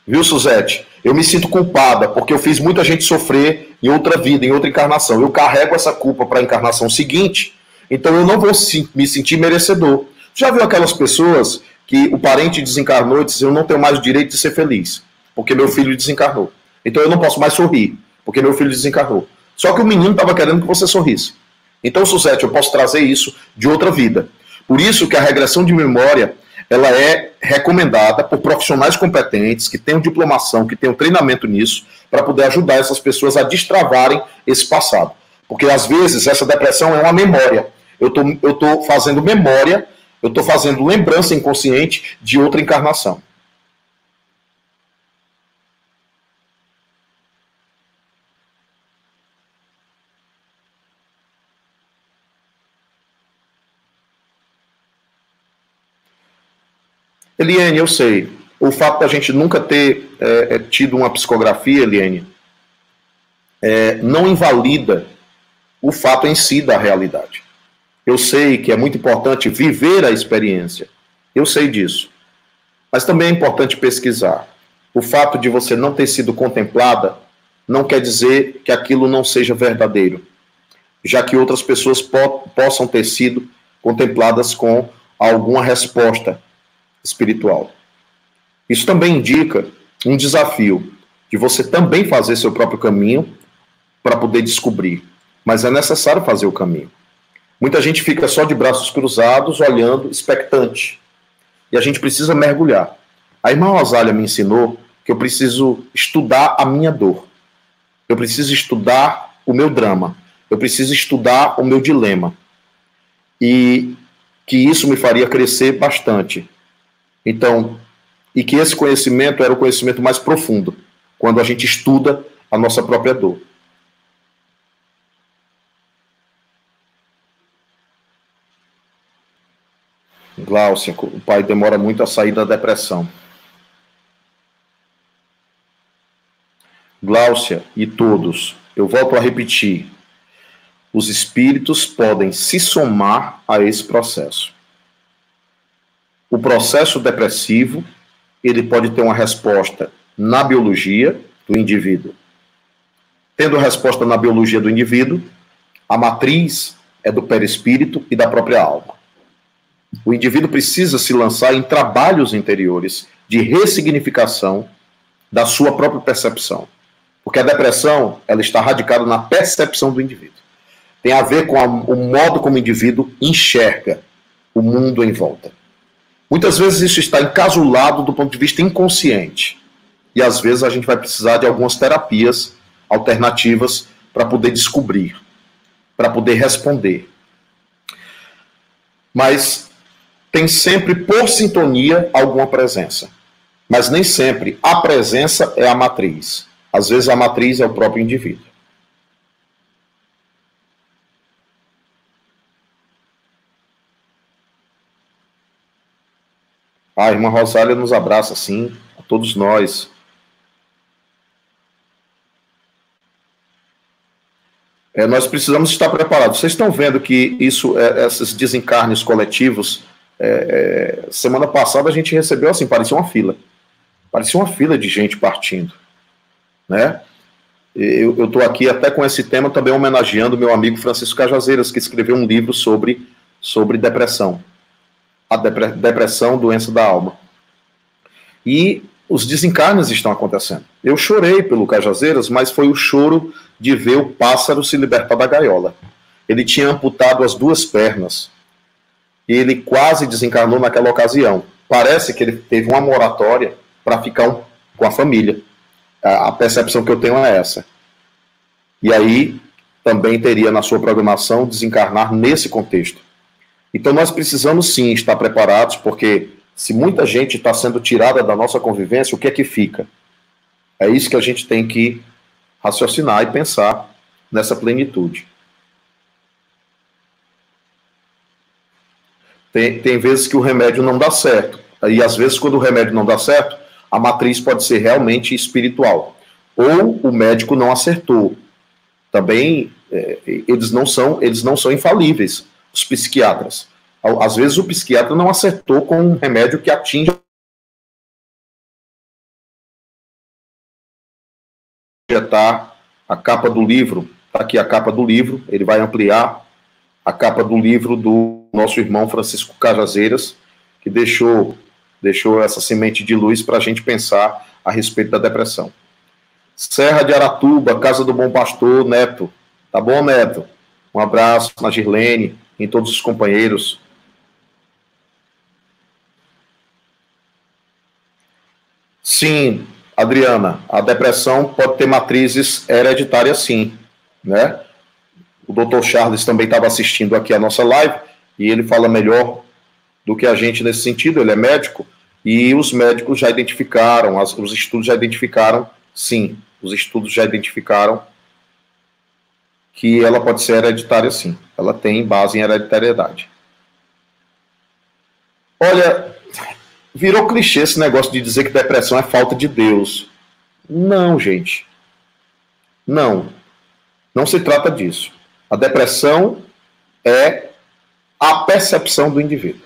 viu, Suzete? Eu me sinto culpada porque eu fiz muita gente sofrer em outra vida, em outra encarnação. Eu carrego essa culpa para a encarnação seguinte, então eu não vou me sentir merecedor. Já viu aquelas pessoas que o parente desencarnou e diz: Eu não tenho mais o direito de ser feliz, porque meu filho desencarnou. Então eu não posso mais sorrir, porque meu filho desencarnou. Só que o menino estava querendo que você sorrisse. Então, Suzete, eu posso trazer isso de outra vida. Por isso que a regressão de memória ela é recomendada por profissionais competentes, que tenham diplomação, que tenham treinamento nisso, para poder ajudar essas pessoas a destravarem esse passado. Porque às vezes essa depressão é uma memória. Eu tô, estou tô fazendo memória eu estou fazendo lembrança inconsciente de outra encarnação. Eliane, eu sei. O fato da gente nunca ter é, é, tido uma psicografia, Eliane, é, não invalida o fato em si da realidade. Eu sei que é muito importante viver a experiência. Eu sei disso. Mas também é importante pesquisar. O fato de você não ter sido contemplada não quer dizer que aquilo não seja verdadeiro, já que outras pessoas po possam ter sido contempladas com alguma resposta espiritual. Isso também indica um desafio de você também fazer seu próprio caminho para poder descobrir, mas é necessário fazer o caminho. Muita gente fica só de braços cruzados, olhando, expectante. E a gente precisa mergulhar. A irmã Rosália me ensinou que eu preciso estudar a minha dor. Eu preciso estudar o meu drama. Eu preciso estudar o meu dilema. E que isso me faria crescer bastante. Então, e que esse conhecimento era o conhecimento mais profundo, quando a gente estuda a nossa própria dor. Gláucia, o pai demora muito a sair da depressão. Gláucia e todos, eu volto a repetir: os espíritos podem se somar a esse processo. O processo depressivo, ele pode ter uma resposta na biologia do indivíduo. Tendo resposta na biologia do indivíduo, a matriz é do perispírito e da própria alma. O indivíduo precisa se lançar em trabalhos interiores de ressignificação da sua própria percepção. Porque a depressão, ela está radicada na percepção do indivíduo. Tem a ver com a, o modo como o indivíduo enxerga o mundo em volta. Muitas vezes isso está encasulado do ponto de vista inconsciente. E às vezes a gente vai precisar de algumas terapias alternativas para poder descobrir, para poder responder. Mas tem sempre por sintonia alguma presença. Mas nem sempre a presença é a matriz. Às vezes a matriz é o próprio indivíduo. A irmã Rosália nos abraça, sim, a todos nós. É, nós precisamos estar preparados. Vocês estão vendo que isso, é, esses desencarnes coletivos, é, é semana passada a gente recebeu assim, parecia uma fila. Parecia uma fila de gente partindo. Né? Eu estou aqui até com esse tema também homenageando meu amigo Francisco Cajazeiras, que escreveu um livro sobre, sobre depressão a depressão, doença da alma. E os desencarnes estão acontecendo. Eu chorei pelo Cajazeiras, mas foi o choro de ver o pássaro se libertar da gaiola. Ele tinha amputado as duas pernas. E ele quase desencarnou naquela ocasião. Parece que ele teve uma moratória para ficar com a família. A percepção que eu tenho é essa. E aí também teria na sua programação desencarnar nesse contexto. Então nós precisamos sim estar preparados, porque se muita gente está sendo tirada da nossa convivência, o que é que fica? É isso que a gente tem que raciocinar e pensar nessa plenitude. Tem, tem vezes que o remédio não dá certo. E às vezes, quando o remédio não dá certo, a matriz pode ser realmente espiritual. Ou o médico não acertou. Também é, eles não são, eles não são infalíveis os psiquiatras. Às vezes o psiquiatra não acertou com um remédio que atinge está a capa do livro, está aqui a capa do livro, ele vai ampliar a capa do livro do nosso irmão Francisco Cajazeiras, que deixou, deixou essa semente de luz para a gente pensar a respeito da depressão. Serra de Aratuba, Casa do Bom Pastor, Neto. Tá bom, Neto? Um abraço na Girlene, em todos os companheiros. Sim, Adriana, a depressão pode ter matrizes hereditárias, sim, né? O doutor Charles também estava assistindo aqui a nossa live e ele fala melhor do que a gente nesse sentido, ele é médico, e os médicos já identificaram, as, os estudos já identificaram, sim, os estudos já identificaram que ela pode ser hereditária sim. Ela tem base em hereditariedade. Olha, virou clichê esse negócio de dizer que depressão é falta de Deus. Não, gente. Não. Não se trata disso. A depressão é a percepção do indivíduo.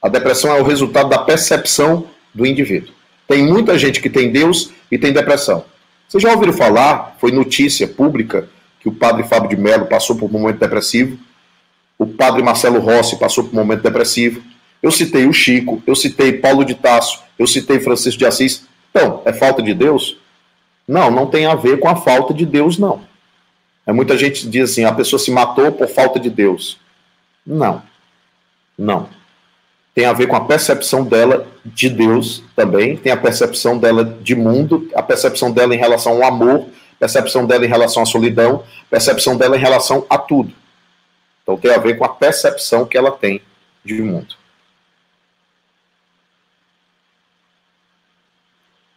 A depressão é o resultado da percepção do indivíduo. Tem muita gente que tem Deus e tem depressão. Vocês já ouviram falar? Foi notícia pública que o padre Fábio de Mello passou por um momento depressivo, o padre Marcelo Rossi passou por um momento depressivo, eu citei o Chico, eu citei Paulo de Tasso, eu citei Francisco de Assis. Então, é falta de Deus? Não, não tem a ver com a falta de Deus, não. É, muita gente diz assim, a pessoa se matou por falta de Deus. Não, não. Tem a ver com a percepção dela de Deus também, tem a percepção dela de mundo, a percepção dela em relação ao amor, percepção dela em relação à solidão, percepção dela em relação a tudo. Então tem a ver com a percepção que ela tem de mundo.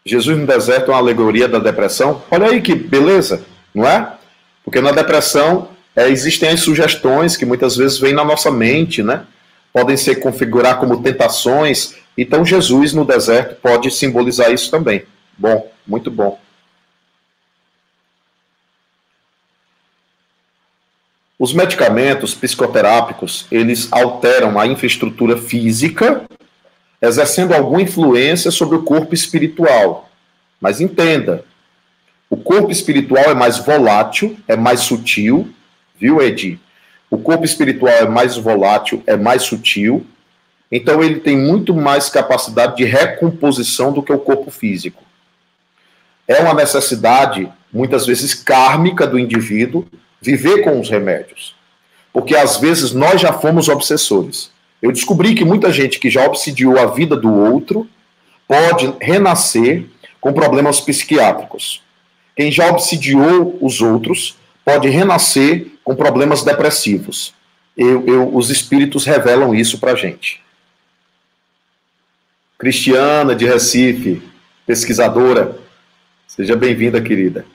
Jesus no deserto é uma alegoria da depressão. Olha aí que beleza, não é? Porque na depressão é, existem as sugestões que muitas vezes vêm na nossa mente, né? Podem se configurar como tentações. Então Jesus no deserto pode simbolizar isso também. Bom, muito bom. Os medicamentos psicoterápicos, eles alteram a infraestrutura física, exercendo alguma influência sobre o corpo espiritual. Mas entenda, o corpo espiritual é mais volátil, é mais sutil, viu, Edi? O corpo espiritual é mais volátil, é mais sutil, então ele tem muito mais capacidade de recomposição do que o corpo físico. É uma necessidade muitas vezes kármica do indivíduo, viver com os remédios. Porque às vezes nós já fomos obsessores. Eu descobri que muita gente que já obsidiou a vida do outro pode renascer com problemas psiquiátricos. Quem já obsidiou os outros pode renascer com problemas depressivos. Eu, eu, os espíritos revelam isso para gente. Cristiana de Recife, pesquisadora, seja bem-vinda, querida.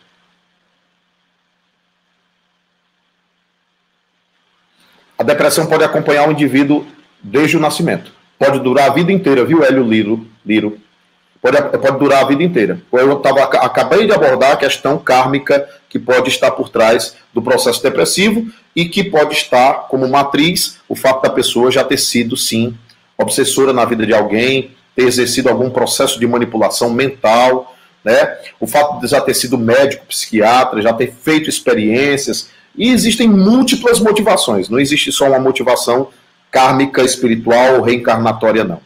A depressão pode acompanhar o indivíduo desde o nascimento. Pode durar a vida inteira, viu, Hélio Liro? Liro? Pode, pode durar a vida inteira. Eu tava, acabei de abordar a questão kármica que pode estar por trás do processo depressivo e que pode estar como matriz o fato da pessoa já ter sido, sim, obsessora na vida de alguém, ter exercido algum processo de manipulação mental, né? O fato de já ter sido médico, psiquiatra, já ter feito experiências, e existem múltiplas motivações, não existe só uma motivação kármica, espiritual reencarnatória, não.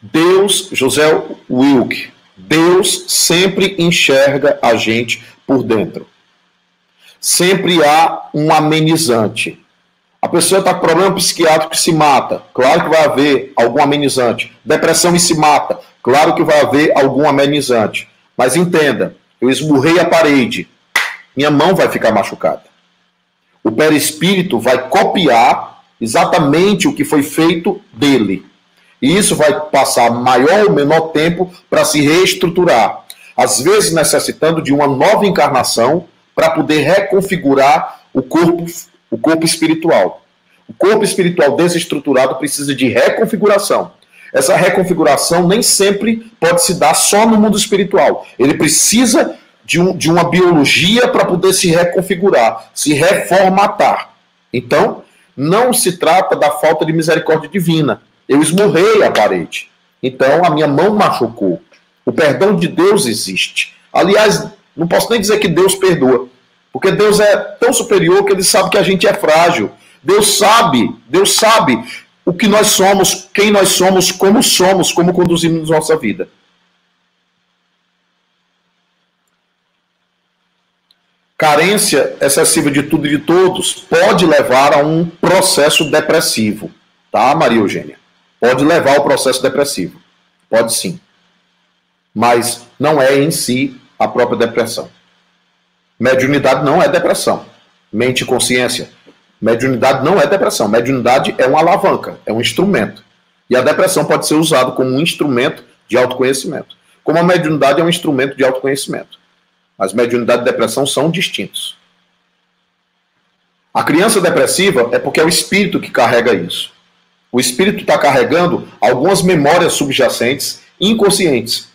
Deus, José Wilk, Deus sempre enxerga a gente por dentro. Sempre há um amenizante. A pessoa está com problema psiquiátrico e se mata. Claro que vai haver algum amenizante. Depressão e se mata. Claro que vai haver algum amenizante. Mas entenda, eu esmurrei a parede, minha mão vai ficar machucada. O perispírito vai copiar exatamente o que foi feito dele. E isso vai passar maior ou menor tempo para se reestruturar. Às vezes necessitando de uma nova encarnação para poder reconfigurar o corpo, o corpo espiritual. O corpo espiritual desestruturado precisa de reconfiguração. Essa reconfiguração nem sempre pode se dar só no mundo espiritual. Ele precisa de, um, de uma biologia para poder se reconfigurar, se reformatar. Então, não se trata da falta de misericórdia divina. Eu esmurrei a parede. Então, a minha mão machucou. O perdão de Deus existe. Aliás, não posso nem dizer que Deus perdoa, porque Deus é tão superior que ele sabe que a gente é frágil. Deus sabe, Deus sabe o que nós somos, quem nós somos, como somos, como conduzimos nossa vida. Carência excessiva de tudo e de todos pode levar a um processo depressivo, tá, Maria Eugênia? Pode levar ao processo depressivo. Pode sim. Mas não é em si a própria depressão. Mediunidade não é depressão. Mente e consciência Mediunidade não é depressão. Mediunidade é uma alavanca, é um instrumento. E a depressão pode ser usada como um instrumento de autoconhecimento. Como a mediunidade é um instrumento de autoconhecimento. Mas mediunidade e depressão são distintos. A criança depressiva é porque é o espírito que carrega isso. O espírito está carregando algumas memórias subjacentes inconscientes,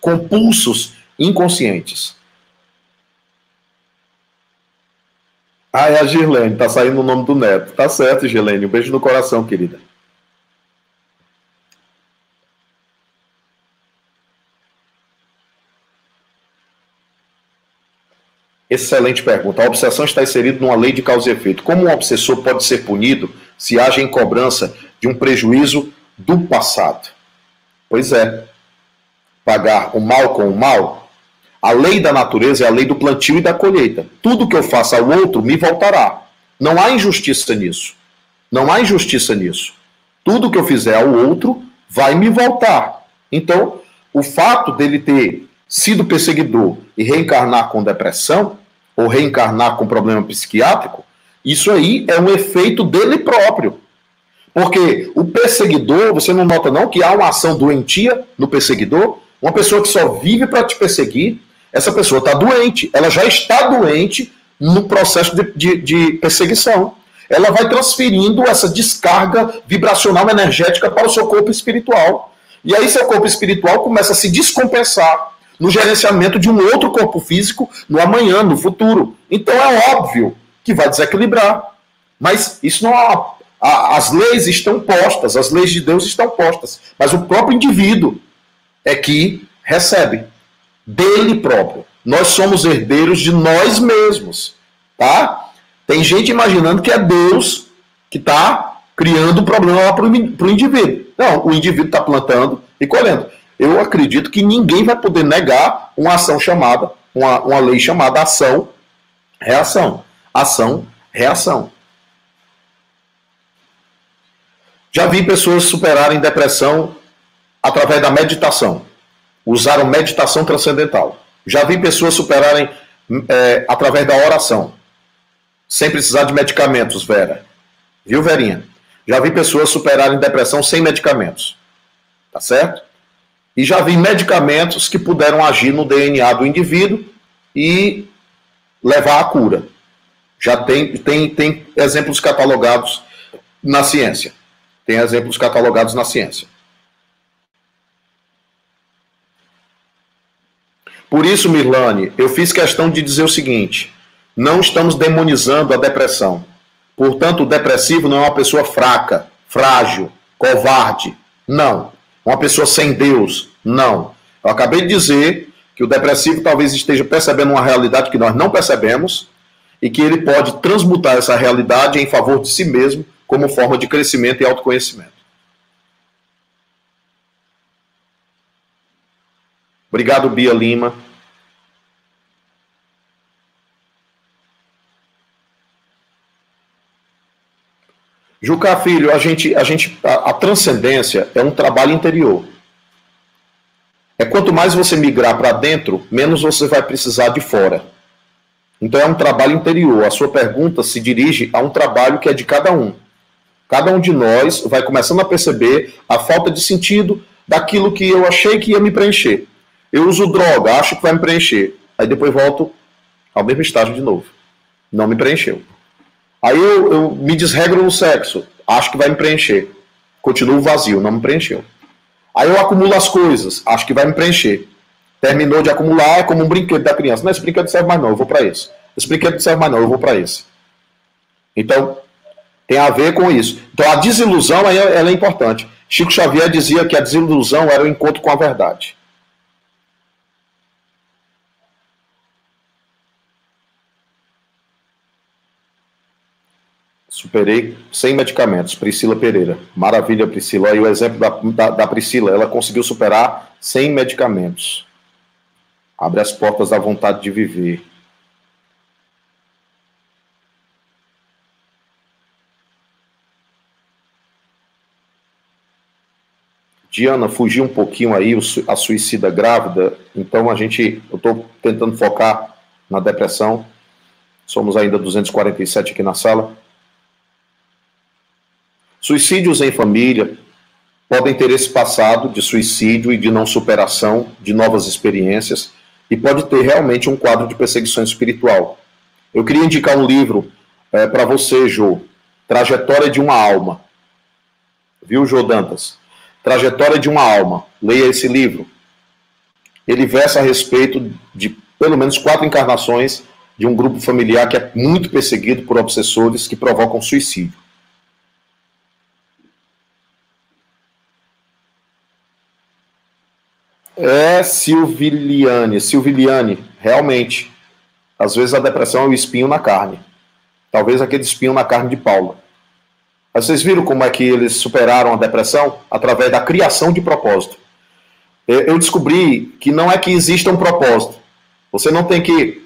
compulsos inconscientes. Ah, é a Girlene, tá saindo o nome do neto. Tá certo, Girlene. Um beijo no coração, querida. Excelente pergunta. A obsessão está inserida numa lei de causa e efeito. Como um obsessor pode ser punido se age em cobrança de um prejuízo do passado? Pois é. Pagar o mal com o mal a lei da natureza é a lei do plantio e da colheita. Tudo que eu faça ao outro me voltará. Não há injustiça nisso. Não há injustiça nisso. Tudo que eu fizer ao outro vai me voltar. Então, o fato dele ter sido perseguidor e reencarnar com depressão, ou reencarnar com problema psiquiátrico, isso aí é um efeito dele próprio. Porque o perseguidor, você não nota não que há uma ação doentia no perseguidor? Uma pessoa que só vive para te perseguir, essa pessoa está doente, ela já está doente no processo de, de, de perseguição. Ela vai transferindo essa descarga vibracional energética para o seu corpo espiritual. E aí seu corpo espiritual começa a se descompensar no gerenciamento de um outro corpo físico no amanhã, no futuro. Então é óbvio que vai desequilibrar. Mas isso não é as leis estão postas, as leis de Deus estão postas, mas o próprio indivíduo é que recebe dele próprio. Nós somos herdeiros de nós mesmos, tá? Tem gente imaginando que é Deus que está criando um problema para o indivíduo. Não, o indivíduo está plantando e colhendo. eu acredito que ninguém vai poder negar uma ação chamada, uma, uma lei chamada ação, reação. Ação, reação. Já vi pessoas superarem depressão através da meditação. Usaram meditação transcendental. Já vi pessoas superarem é, através da oração. Sem precisar de medicamentos, Vera. Viu, Verinha? Já vi pessoas superarem depressão sem medicamentos. Tá certo? E já vi medicamentos que puderam agir no DNA do indivíduo e levar à cura. Já tem, tem, tem exemplos catalogados na ciência. Tem exemplos catalogados na ciência. Por isso, Mirlane, eu fiz questão de dizer o seguinte: não estamos demonizando a depressão. Portanto, o depressivo não é uma pessoa fraca, frágil, covarde. Não. Uma pessoa sem Deus. Não. Eu acabei de dizer que o depressivo talvez esteja percebendo uma realidade que nós não percebemos e que ele pode transmutar essa realidade em favor de si mesmo como forma de crescimento e autoconhecimento. Obrigado, Bia Lima. Juca Filho, a gente, a gente, a, a, transcendência é um trabalho interior. É quanto mais você migrar para dentro, menos você vai precisar de fora. Então é um trabalho interior. A sua pergunta se dirige a um trabalho que é de cada um. Cada um de nós vai começando a perceber a falta de sentido daquilo que eu achei que ia me preencher. Eu uso droga, acho que vai me preencher. Aí depois volto ao mesmo estágio de novo. Não me preencheu. Aí eu, eu me desregro no sexo, acho que vai me preencher. Continuo vazio, não me preencheu. Aí eu acumulo as coisas, acho que vai me preencher. Terminou de acumular, é como um brinquedo da criança. Não, esse brinquedo serve mais não, eu vou para esse. Esse brinquedo não serve mais não, eu vou para esse. Então, tem a ver com isso. Então, a desilusão ela é importante. Chico Xavier dizia que a desilusão era o encontro com a verdade. Superei sem medicamentos. Priscila Pereira. Maravilha, Priscila. Aí o exemplo da, da, da, Priscila. Ela conseguiu superar sem medicamentos. Abre as portas da vontade de viver. Diana, fugiu um pouquinho aí, a suicida grávida. Então a gente, eu estou tentando focar na depressão. Somos ainda 247 aqui na sala. Suicídios em família podem ter esse passado de suicídio e de não superação, de novas experiências, e pode ter realmente um quadro de perseguição espiritual. Eu queria indicar um livro é, para você, Jô, Trajetória de uma Alma. Viu, Jô Dantas? Trajetória de uma Alma. Leia esse livro. Ele versa a respeito de pelo menos quatro encarnações de um grupo familiar que é muito perseguido por obsessores que provocam suicídio. É Silviliane, Silviliane, realmente. Às vezes a depressão é o espinho na carne. Talvez aquele espinho na carne de Paulo. Mas vocês viram como é que eles superaram a depressão? Através da criação de propósito. Eu descobri que não é que exista um propósito. Você não tem que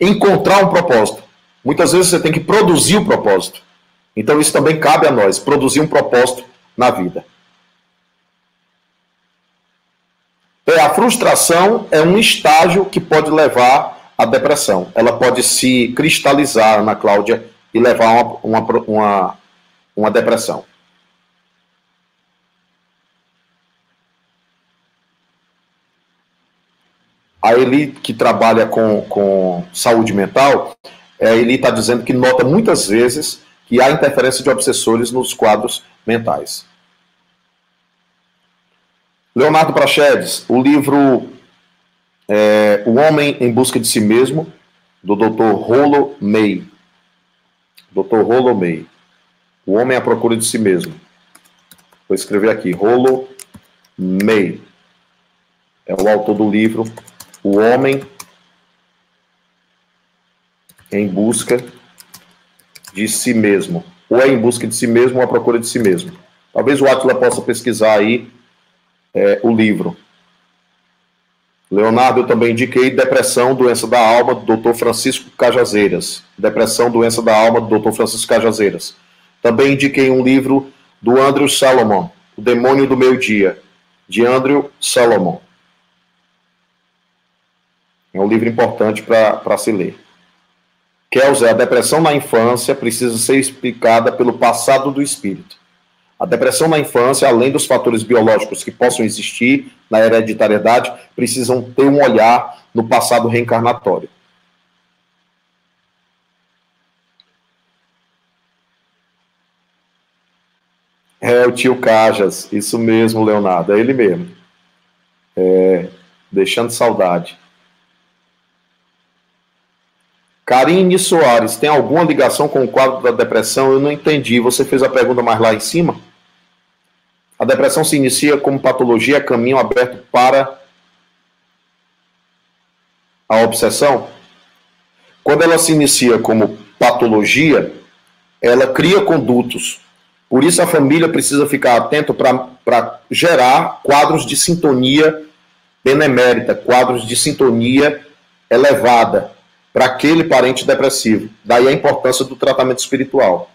encontrar um propósito. Muitas vezes você tem que produzir o propósito. Então isso também cabe a nós, produzir um propósito na vida. É, a frustração é um estágio que pode levar à depressão. Ela pode se cristalizar, Ana Cláudia, e levar uma, uma, uma, uma depressão. A Eli, que trabalha com, com saúde mental, a Eli está dizendo que nota muitas vezes que há interferência de obsessores nos quadros mentais. Leonardo Prachedes, o livro é, O Homem em Busca de Si Mesmo, do Dr. Rollo May. Dr. Rollo May. O Homem à Procura de Si Mesmo. Vou escrever aqui, Rollo May. É o autor do livro O Homem em Busca de Si Mesmo. Ou é em busca de si mesmo ou à procura de si mesmo. Talvez o Atila possa pesquisar aí é, o livro. Leonardo, eu também indiquei Depressão, Doença da Alma, do Dr. Francisco Cajazeiras. Depressão, Doença da Alma, do Dr. Francisco Cajazeiras. Também indiquei um livro do Andrew Salomon, O Demônio do Meio Dia, de Andrew Salomon. É um livro importante para se ler. Kelzer, a depressão na infância precisa ser explicada pelo passado do espírito. A depressão na infância, além dos fatores biológicos que possam existir na hereditariedade, precisam ter um olhar no passado reencarnatório. É o tio Cajas, isso mesmo, Leonardo, é ele mesmo. É, deixando saudade. Karine Soares, tem alguma ligação com o quadro da depressão? Eu não entendi. Você fez a pergunta mais lá em cima? A depressão se inicia como patologia, caminho aberto para a obsessão? Quando ela se inicia como patologia, ela cria condutos. Por isso a família precisa ficar atento para gerar quadros de sintonia benemérita, quadros de sintonia elevada para aquele parente depressivo. Daí a importância do tratamento espiritual.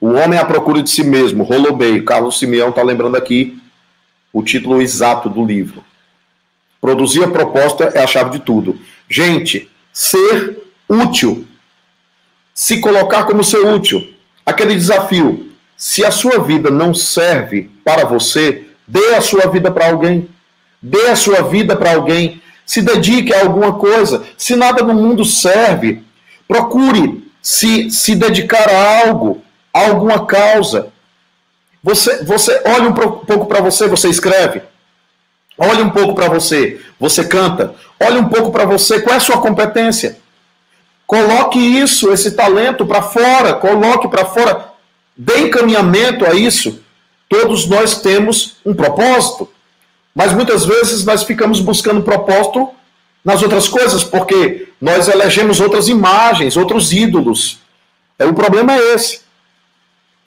O homem à procura de si mesmo, Rolobei, Carlos Simeão está lembrando aqui o título exato do livro. Produzir a proposta é a chave de tudo. Gente, ser útil. Se colocar como ser útil. Aquele desafio. Se a sua vida não serve para você, dê a sua vida para alguém. Dê a sua vida para alguém se dedique a alguma coisa. Se nada no mundo serve, procure se, se dedicar a algo, alguma causa. Você, você olha um pouco para você, você escreve. Olha um pouco para você, você canta. Olha um pouco para você, qual é a sua competência? Coloque isso, esse talento para fora, coloque para fora. Dê encaminhamento a isso. Todos nós temos um propósito. Mas muitas vezes nós ficamos buscando propósito nas outras coisas, porque nós elegemos outras imagens, outros ídolos. É, o problema é esse.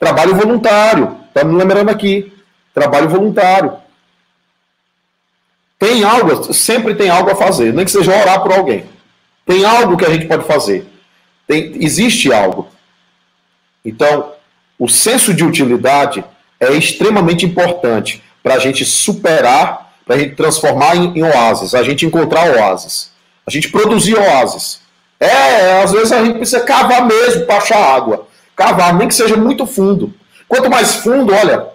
Trabalho voluntário. Está me lembrando aqui. Trabalho voluntário. Tem algo, sempre tem algo a fazer, nem que seja orar por alguém. Tem algo que a gente pode fazer. Tem, existe algo. Então, o senso de utilidade é extremamente importante para a gente superar, para a gente transformar em, em oásis, a gente encontrar oásis, a gente produzir oásis. É, às vezes a gente precisa cavar mesmo para achar água. Cavar, nem que seja muito fundo. Quanto mais fundo, olha,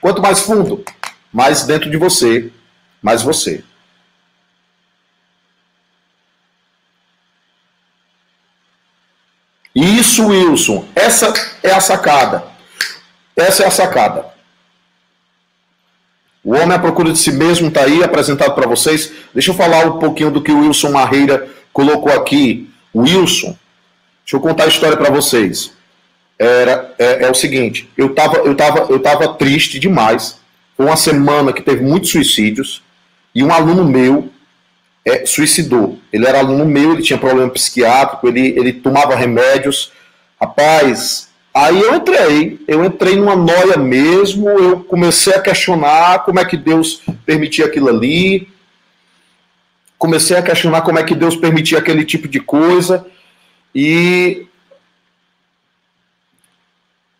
quanto mais fundo, mais dentro de você, mais você. Isso, Wilson, essa é a sacada. Essa é a sacada. O Homem à Procura de Si Mesmo está aí apresentado para vocês. Deixa eu falar um pouquinho do que o Wilson Marreira colocou aqui. Wilson, deixa eu contar a história para vocês. Era, é, é, o seguinte, eu estava eu tava, eu tava triste demais. Foi uma semana que teve muitos suicídios e um aluno meu é, suicidou. Ele era aluno meu, ele tinha problema psiquiátrico, ele, ele tomava remédios. Rapaz, Aí eu entrei, eu entrei numa noia mesmo, eu comecei a questionar como é que Deus permitia aquilo ali, comecei a questionar como é que Deus permitia aquele tipo de coisa, e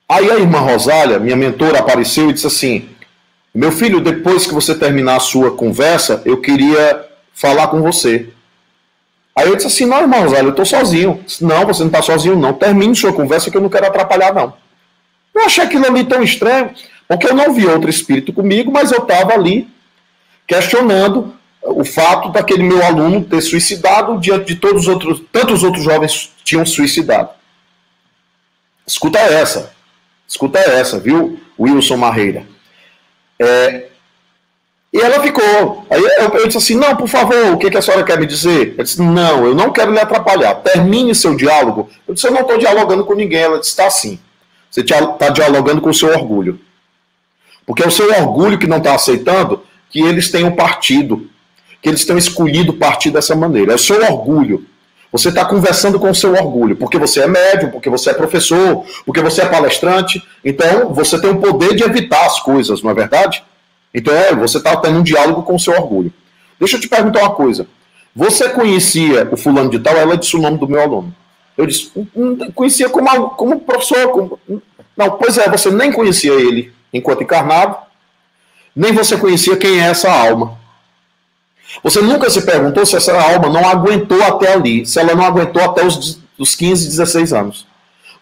aí a irmã Rosália, minha mentora, apareceu e disse assim: Meu filho, depois que você terminar a sua conversa, eu queria falar com você. Aí eu disse assim, não, irmão, Zé, eu estou sozinho. Disse, não, você não está sozinho, não. Termine sua conversa que eu não quero atrapalhar, não. Eu achei aquilo ali tão estranho, porque eu não vi outro espírito comigo, mas eu estava ali questionando o fato daquele meu aluno ter suicidado diante de todos os outros, tantos outros jovens tinham suicidado. Escuta essa, escuta essa, viu, Wilson Marreira. É, e ela ficou. Aí eu, eu, disse assim: não, por favor, o que, que a senhora quer me dizer? Ela disse: não, eu não quero lhe atrapalhar. Termine seu diálogo. Eu disse: eu não estou dialogando com ninguém. Ela disse: está sim. Você está dialogando com o seu orgulho. Porque é o seu orgulho que não está aceitando que eles tenham partido, que eles tenham escolhido partir dessa maneira. É o seu orgulho. Você está conversando com o seu orgulho, porque você é médium, porque você é professor, porque você é palestrante. Então, você tem o poder de evitar as coisas, não é verdade? Então, é, você está tendo um diálogo com o seu orgulho. Deixa eu te perguntar uma coisa. Você conhecia o fulano de tal? Ela disse o nome do meu aluno. Eu disse, conhecia como, como professor. Como... Não, pois é, você nem conhecia ele enquanto encarnado, nem você conhecia quem é essa alma. Você nunca se perguntou se essa alma não aguentou até ali, se ela não aguentou até os, os 15, 16 anos.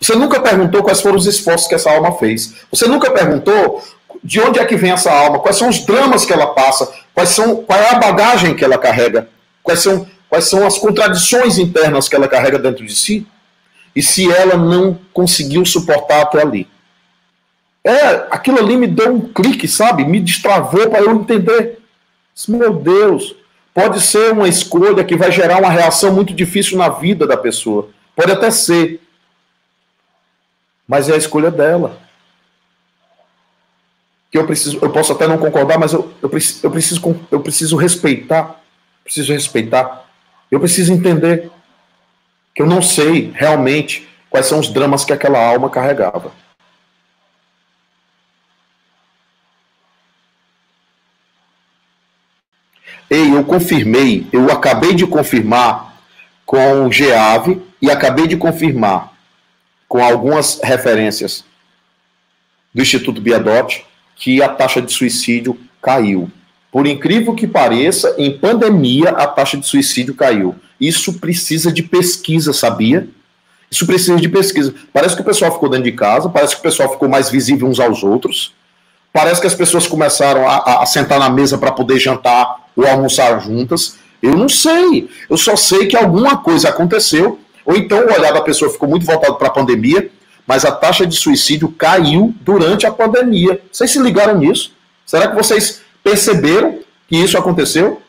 Você nunca perguntou quais foram os esforços que essa alma fez. Você nunca perguntou de onde é que vem essa alma, quais são os dramas que ela passa, quais são, qual é a bagagem que ela carrega, quais são, quais são as contradições internas que ela carrega dentro de si, e se ela não conseguiu suportar até ali. É, aquilo ali me deu um clique, sabe? Me destravou para eu entender. Meu Deus, pode ser uma escolha que vai gerar uma reação muito difícil na vida da pessoa. Pode até ser. Mas é a escolha dela. Que eu preciso, eu posso até não concordar, mas eu, eu, preciso, eu, preciso, eu preciso respeitar. Preciso respeitar. Eu preciso entender que eu não sei realmente quais são os dramas que aquela alma carregava. Ei, eu confirmei, eu acabei de confirmar com o GEAV e acabei de confirmar com algumas referências do Instituto Biadotti que a taxa de suicídio caiu. Por incrível que pareça, em pandemia a taxa de suicídio caiu. Isso precisa de pesquisa, sabia? Isso precisa de pesquisa. Parece que o pessoal ficou dentro de casa, parece que o pessoal ficou mais visível uns aos outros. Parece que as pessoas começaram a, a sentar na mesa para poder jantar ou almoçar juntas. Eu não sei. Eu só sei que alguma coisa aconteceu, ou então o olhar da pessoa ficou muito voltado para a pandemia, mas a taxa de suicídio caiu durante a pandemia. Vocês se ligaram nisso? Será que vocês perceberam que isso aconteceu?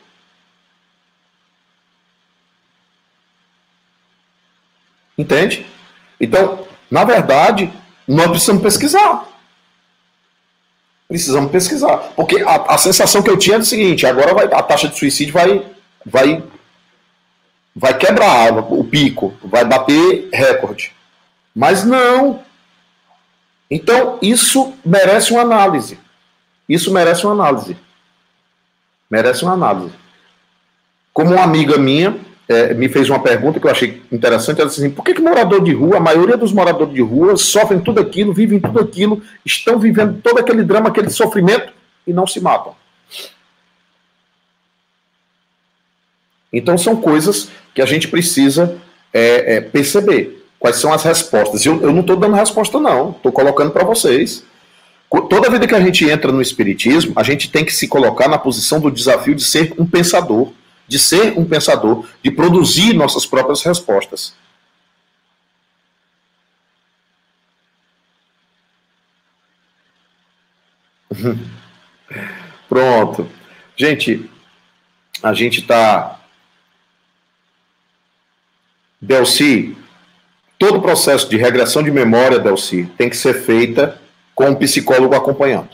Entende? Então, na verdade, nós precisamos pesquisar. Precisamos pesquisar. Porque a, a sensação que eu tinha é o seguinte: agora vai, a taxa de suicídio vai, vai, vai quebrar o pico, vai bater recorde. Mas não. Então, isso merece uma análise. Isso merece uma análise. Merece uma análise. Como uma amiga minha é, me fez uma pergunta que eu achei interessante. Ela disse assim: por que, que morador de rua, a maioria dos moradores de rua, sofrem tudo aquilo, vivem tudo aquilo, estão vivendo todo aquele drama, aquele sofrimento e não se matam? Então, são coisas que a gente precisa é, é, perceber. Quais são as respostas? Eu, eu não estou dando resposta, não. Estou colocando para vocês. Toda vida que a gente entra no Espiritismo, a gente tem que se colocar na posição do desafio de ser um pensador de ser um pensador, de produzir nossas próprias respostas. Pronto. Gente, a gente está. Delci, todo o processo de regressão de memória, Delci, tem que ser feita com um psicólogo acompanhando.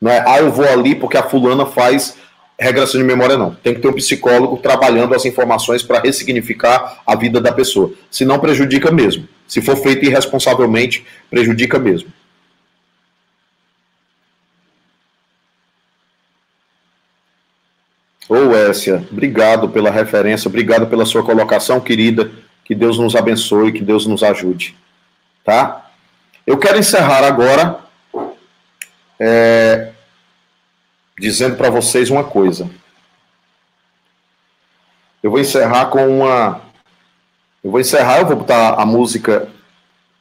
Não é, ah, eu vou ali porque a fulana faz regressão de memória não. Tem que ter um psicólogo trabalhando as informações para ressignificar a vida da pessoa. Se não prejudica mesmo. Se for feito irresponsavelmente, prejudica mesmo. Ô, Essia, obrigado pela referência, obrigado pela sua colocação, querida. Que Deus nos abençoe, que Deus nos ajude. Tá? Eu quero encerrar agora é, dizendo para vocês uma coisa. Eu vou encerrar com uma. Eu vou encerrar, eu vou botar a música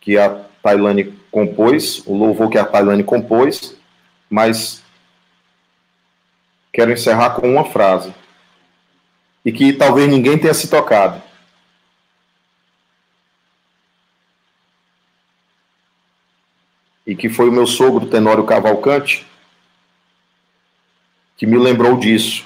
que a Tailane compôs, o louvor que a Tailane compôs, mas quero encerrar com uma frase. E que talvez ninguém tenha se tocado. E que foi o meu sogro, Tenório Cavalcante, que me lembrou disso.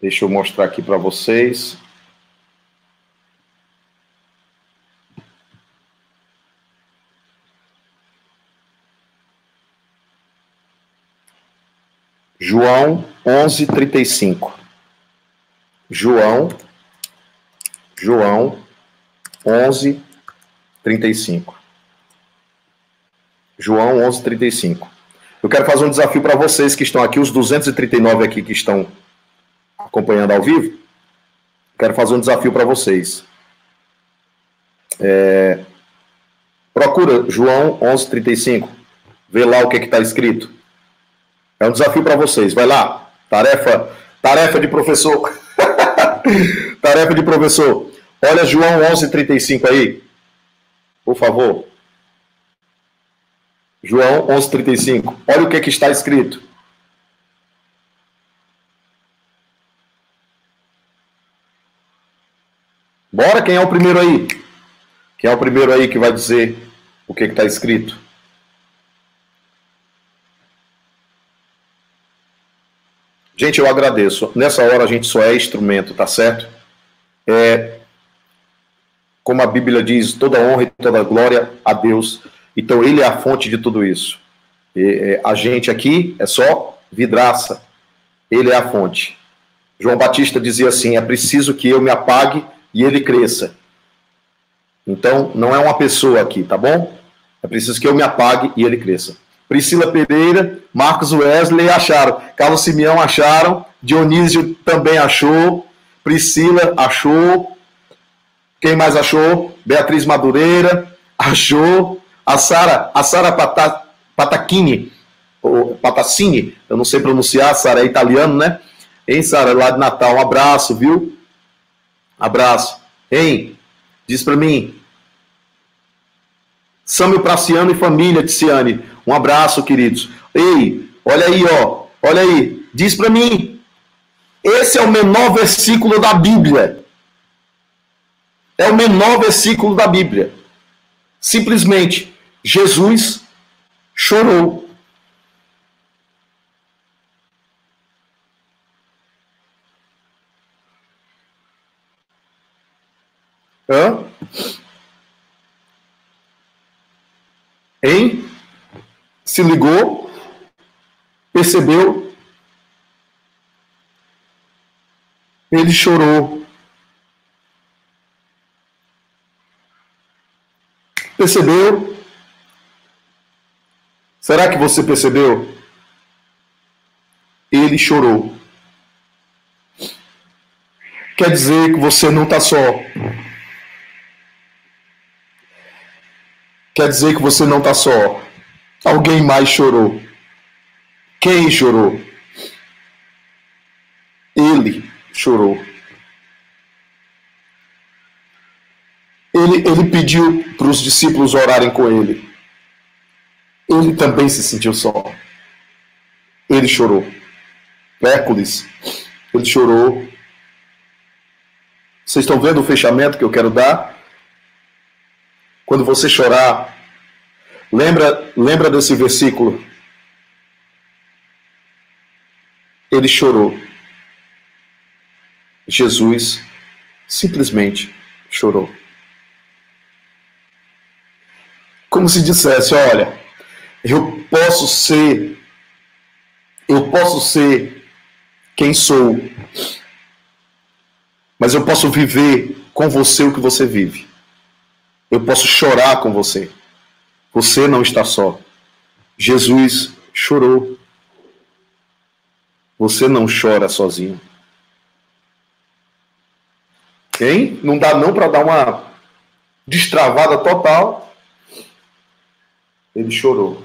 Deixa eu mostrar aqui para vocês. João 11:35. João João 11, 35. João 11, 35. Eu quero fazer um desafio para vocês que estão aqui, os 239 aqui que estão acompanhando ao vivo. Quero fazer um desafio para vocês. É, procura João 11, 35. Vê lá o que está escrito. É um desafio para vocês. Vai lá. Tarefa, tarefa de professor. tarefa de professor. Olha João 11, 35 aí. Por favor. João 11, 35. Olha o que, que está escrito. Bora, quem é o primeiro aí? Quem é o primeiro aí que vai dizer o que está escrito? Gente, eu agradeço. Nessa hora a gente só é instrumento, tá certo? É, como a Bíblia diz, toda honra e toda glória a Deus. Então ele é a fonte de tudo isso. E, é, a gente aqui é só vidraça. Ele é a fonte. João Batista dizia assim: é preciso que eu me apague e ele cresça. Então, não é uma pessoa aqui, tá bom? É preciso que eu me apague e ele cresça. Priscila Pereira, Marcos Wesley acharam. Carlos Simeão acharam. Dionísio também achou. Priscila achou. Quem mais achou? Beatriz Madureira achou. A Sara, a Sara Pata, Patacchini, ou Patacini, eu não sei pronunciar, Sara é italiano, né? Hein, Sara, lá de Natal, um abraço, viu? Abraço. Hein? Diz para mim. Sâmio Praciano e família, Ticiane. Um abraço, queridos. Ei, olha aí, ó. Olha aí. Diz para mim. Esse é o menor versículo da Bíblia. É o menor versículo da Bíblia. Simplesmente, Jesus chorou. Hã? Hein? Se ligou, percebeu, ele chorou. Percebeu? Será que você percebeu? Ele chorou. Quer dizer que você não está só. Quer dizer que você não está só. Alguém mais chorou. Quem chorou? Ele chorou. Ele, ele pediu para os discípulos orarem com ele. Ele também se sentiu só. Ele chorou. Hércules, ele chorou. Vocês estão vendo o fechamento que eu quero dar? Quando você chorar, Lembra, lembra desse versículo? Ele chorou. Jesus simplesmente chorou. Como se dissesse: Olha, eu posso ser, eu posso ser quem sou, mas eu posso viver com você o que você vive. Eu posso chorar com você. Você não está só. Jesus chorou. Você não chora sozinho. Hein? Não dá não para dar uma destravada total. Ele chorou.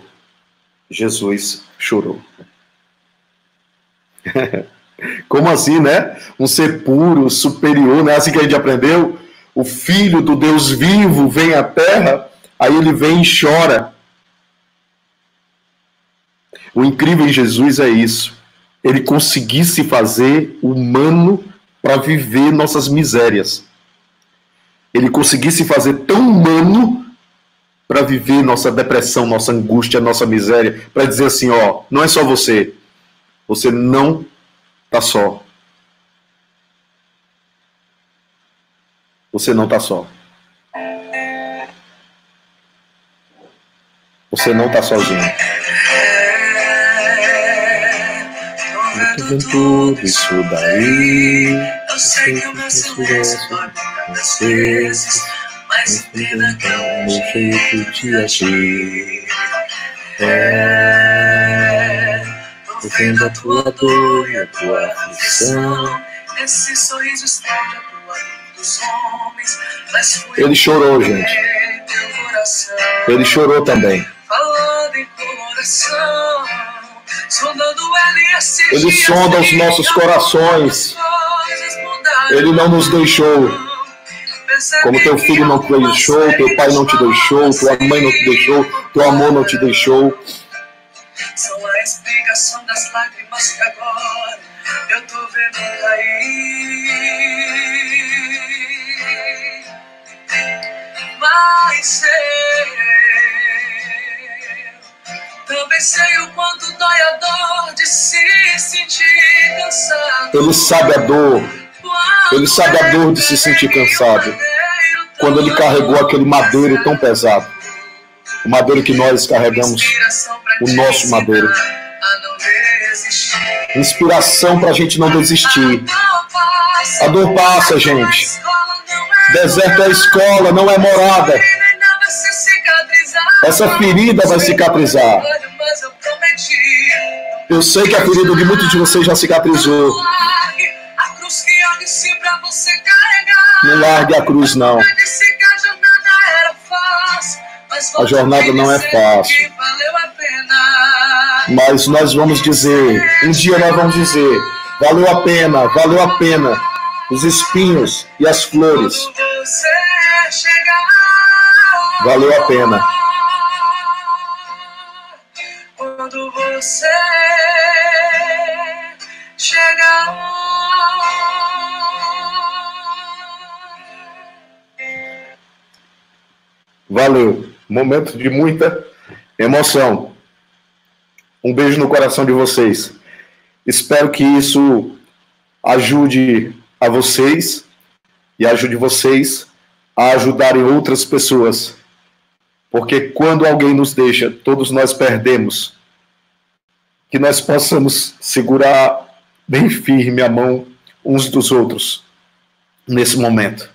Jesus chorou. Como assim, né? Um ser puro, superior, não é assim que a gente aprendeu? O Filho do Deus vivo vem à terra Aí ele vem e chora. O incrível em Jesus é isso. Ele conseguisse fazer humano para viver nossas misérias. Ele conseguisse fazer tão humano para viver nossa depressão, nossa angústia, nossa miséria, para dizer assim, ó, não é só você. Você não tá só. Você não tá só. Você não está sozinho. Eu tô vendo tudo isso daí. Eu sei que o meu silêncio tantas vezes, mas pena que é um jeito de agir. É, tô vendo a tua dor e a tua aflição, esse sorriso esconde a tua dor dos homens, mas fui Ele chorou, gente. Ele chorou também. Coração, Ele sonda os nossos corações. Ele não nos deixou. Como teu filho não te deixou, teu pai não te deixou, tua mãe não te deixou, teu amor não te deixou. São a explicação das lágrimas que agora eu tô vendo cair. Mas eu o quanto dói a dor de se sentir cansado. Ele sabe a dor, ele sabe a dor de se sentir cansado. Quando ele carregou aquele madeiro tão pesado, o madeiro que nós carregamos, o nosso madeiro. Inspiração para a gente não desistir. A dor passa, gente. Deserto é escola, não é morada. Essa ferida vai cicatrizar. Eu sei que a ferida de muitos de vocês já cicatrizou. Não largue a cruz, não. A jornada não é fácil. Mas nós vamos dizer, um dia nós vamos dizer, valeu a pena, valeu a pena. Os espinhos e as flores, valeu a pena. Você chegar. Valeu. Momento de muita emoção. Um beijo no coração de vocês. Espero que isso ajude a vocês e ajude vocês a ajudarem outras pessoas. Porque quando alguém nos deixa, todos nós perdemos. Que nós possamos segurar bem firme a mão uns dos outros nesse momento.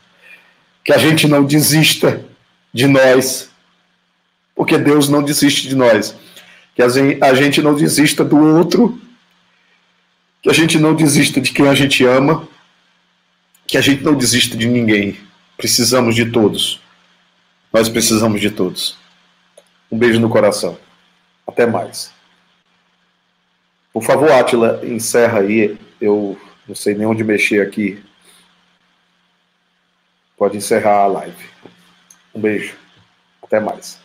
Que a gente não desista de nós, porque Deus não desiste de nós. Que a gente não desista do outro, que a gente não desista de quem a gente ama, que a gente não desista de ninguém. Precisamos de todos. Nós precisamos de todos. Um beijo no coração. Até mais. Por favor, Atila, encerra aí. Eu não sei nem onde mexer aqui. Pode encerrar a live. Um beijo. Até mais.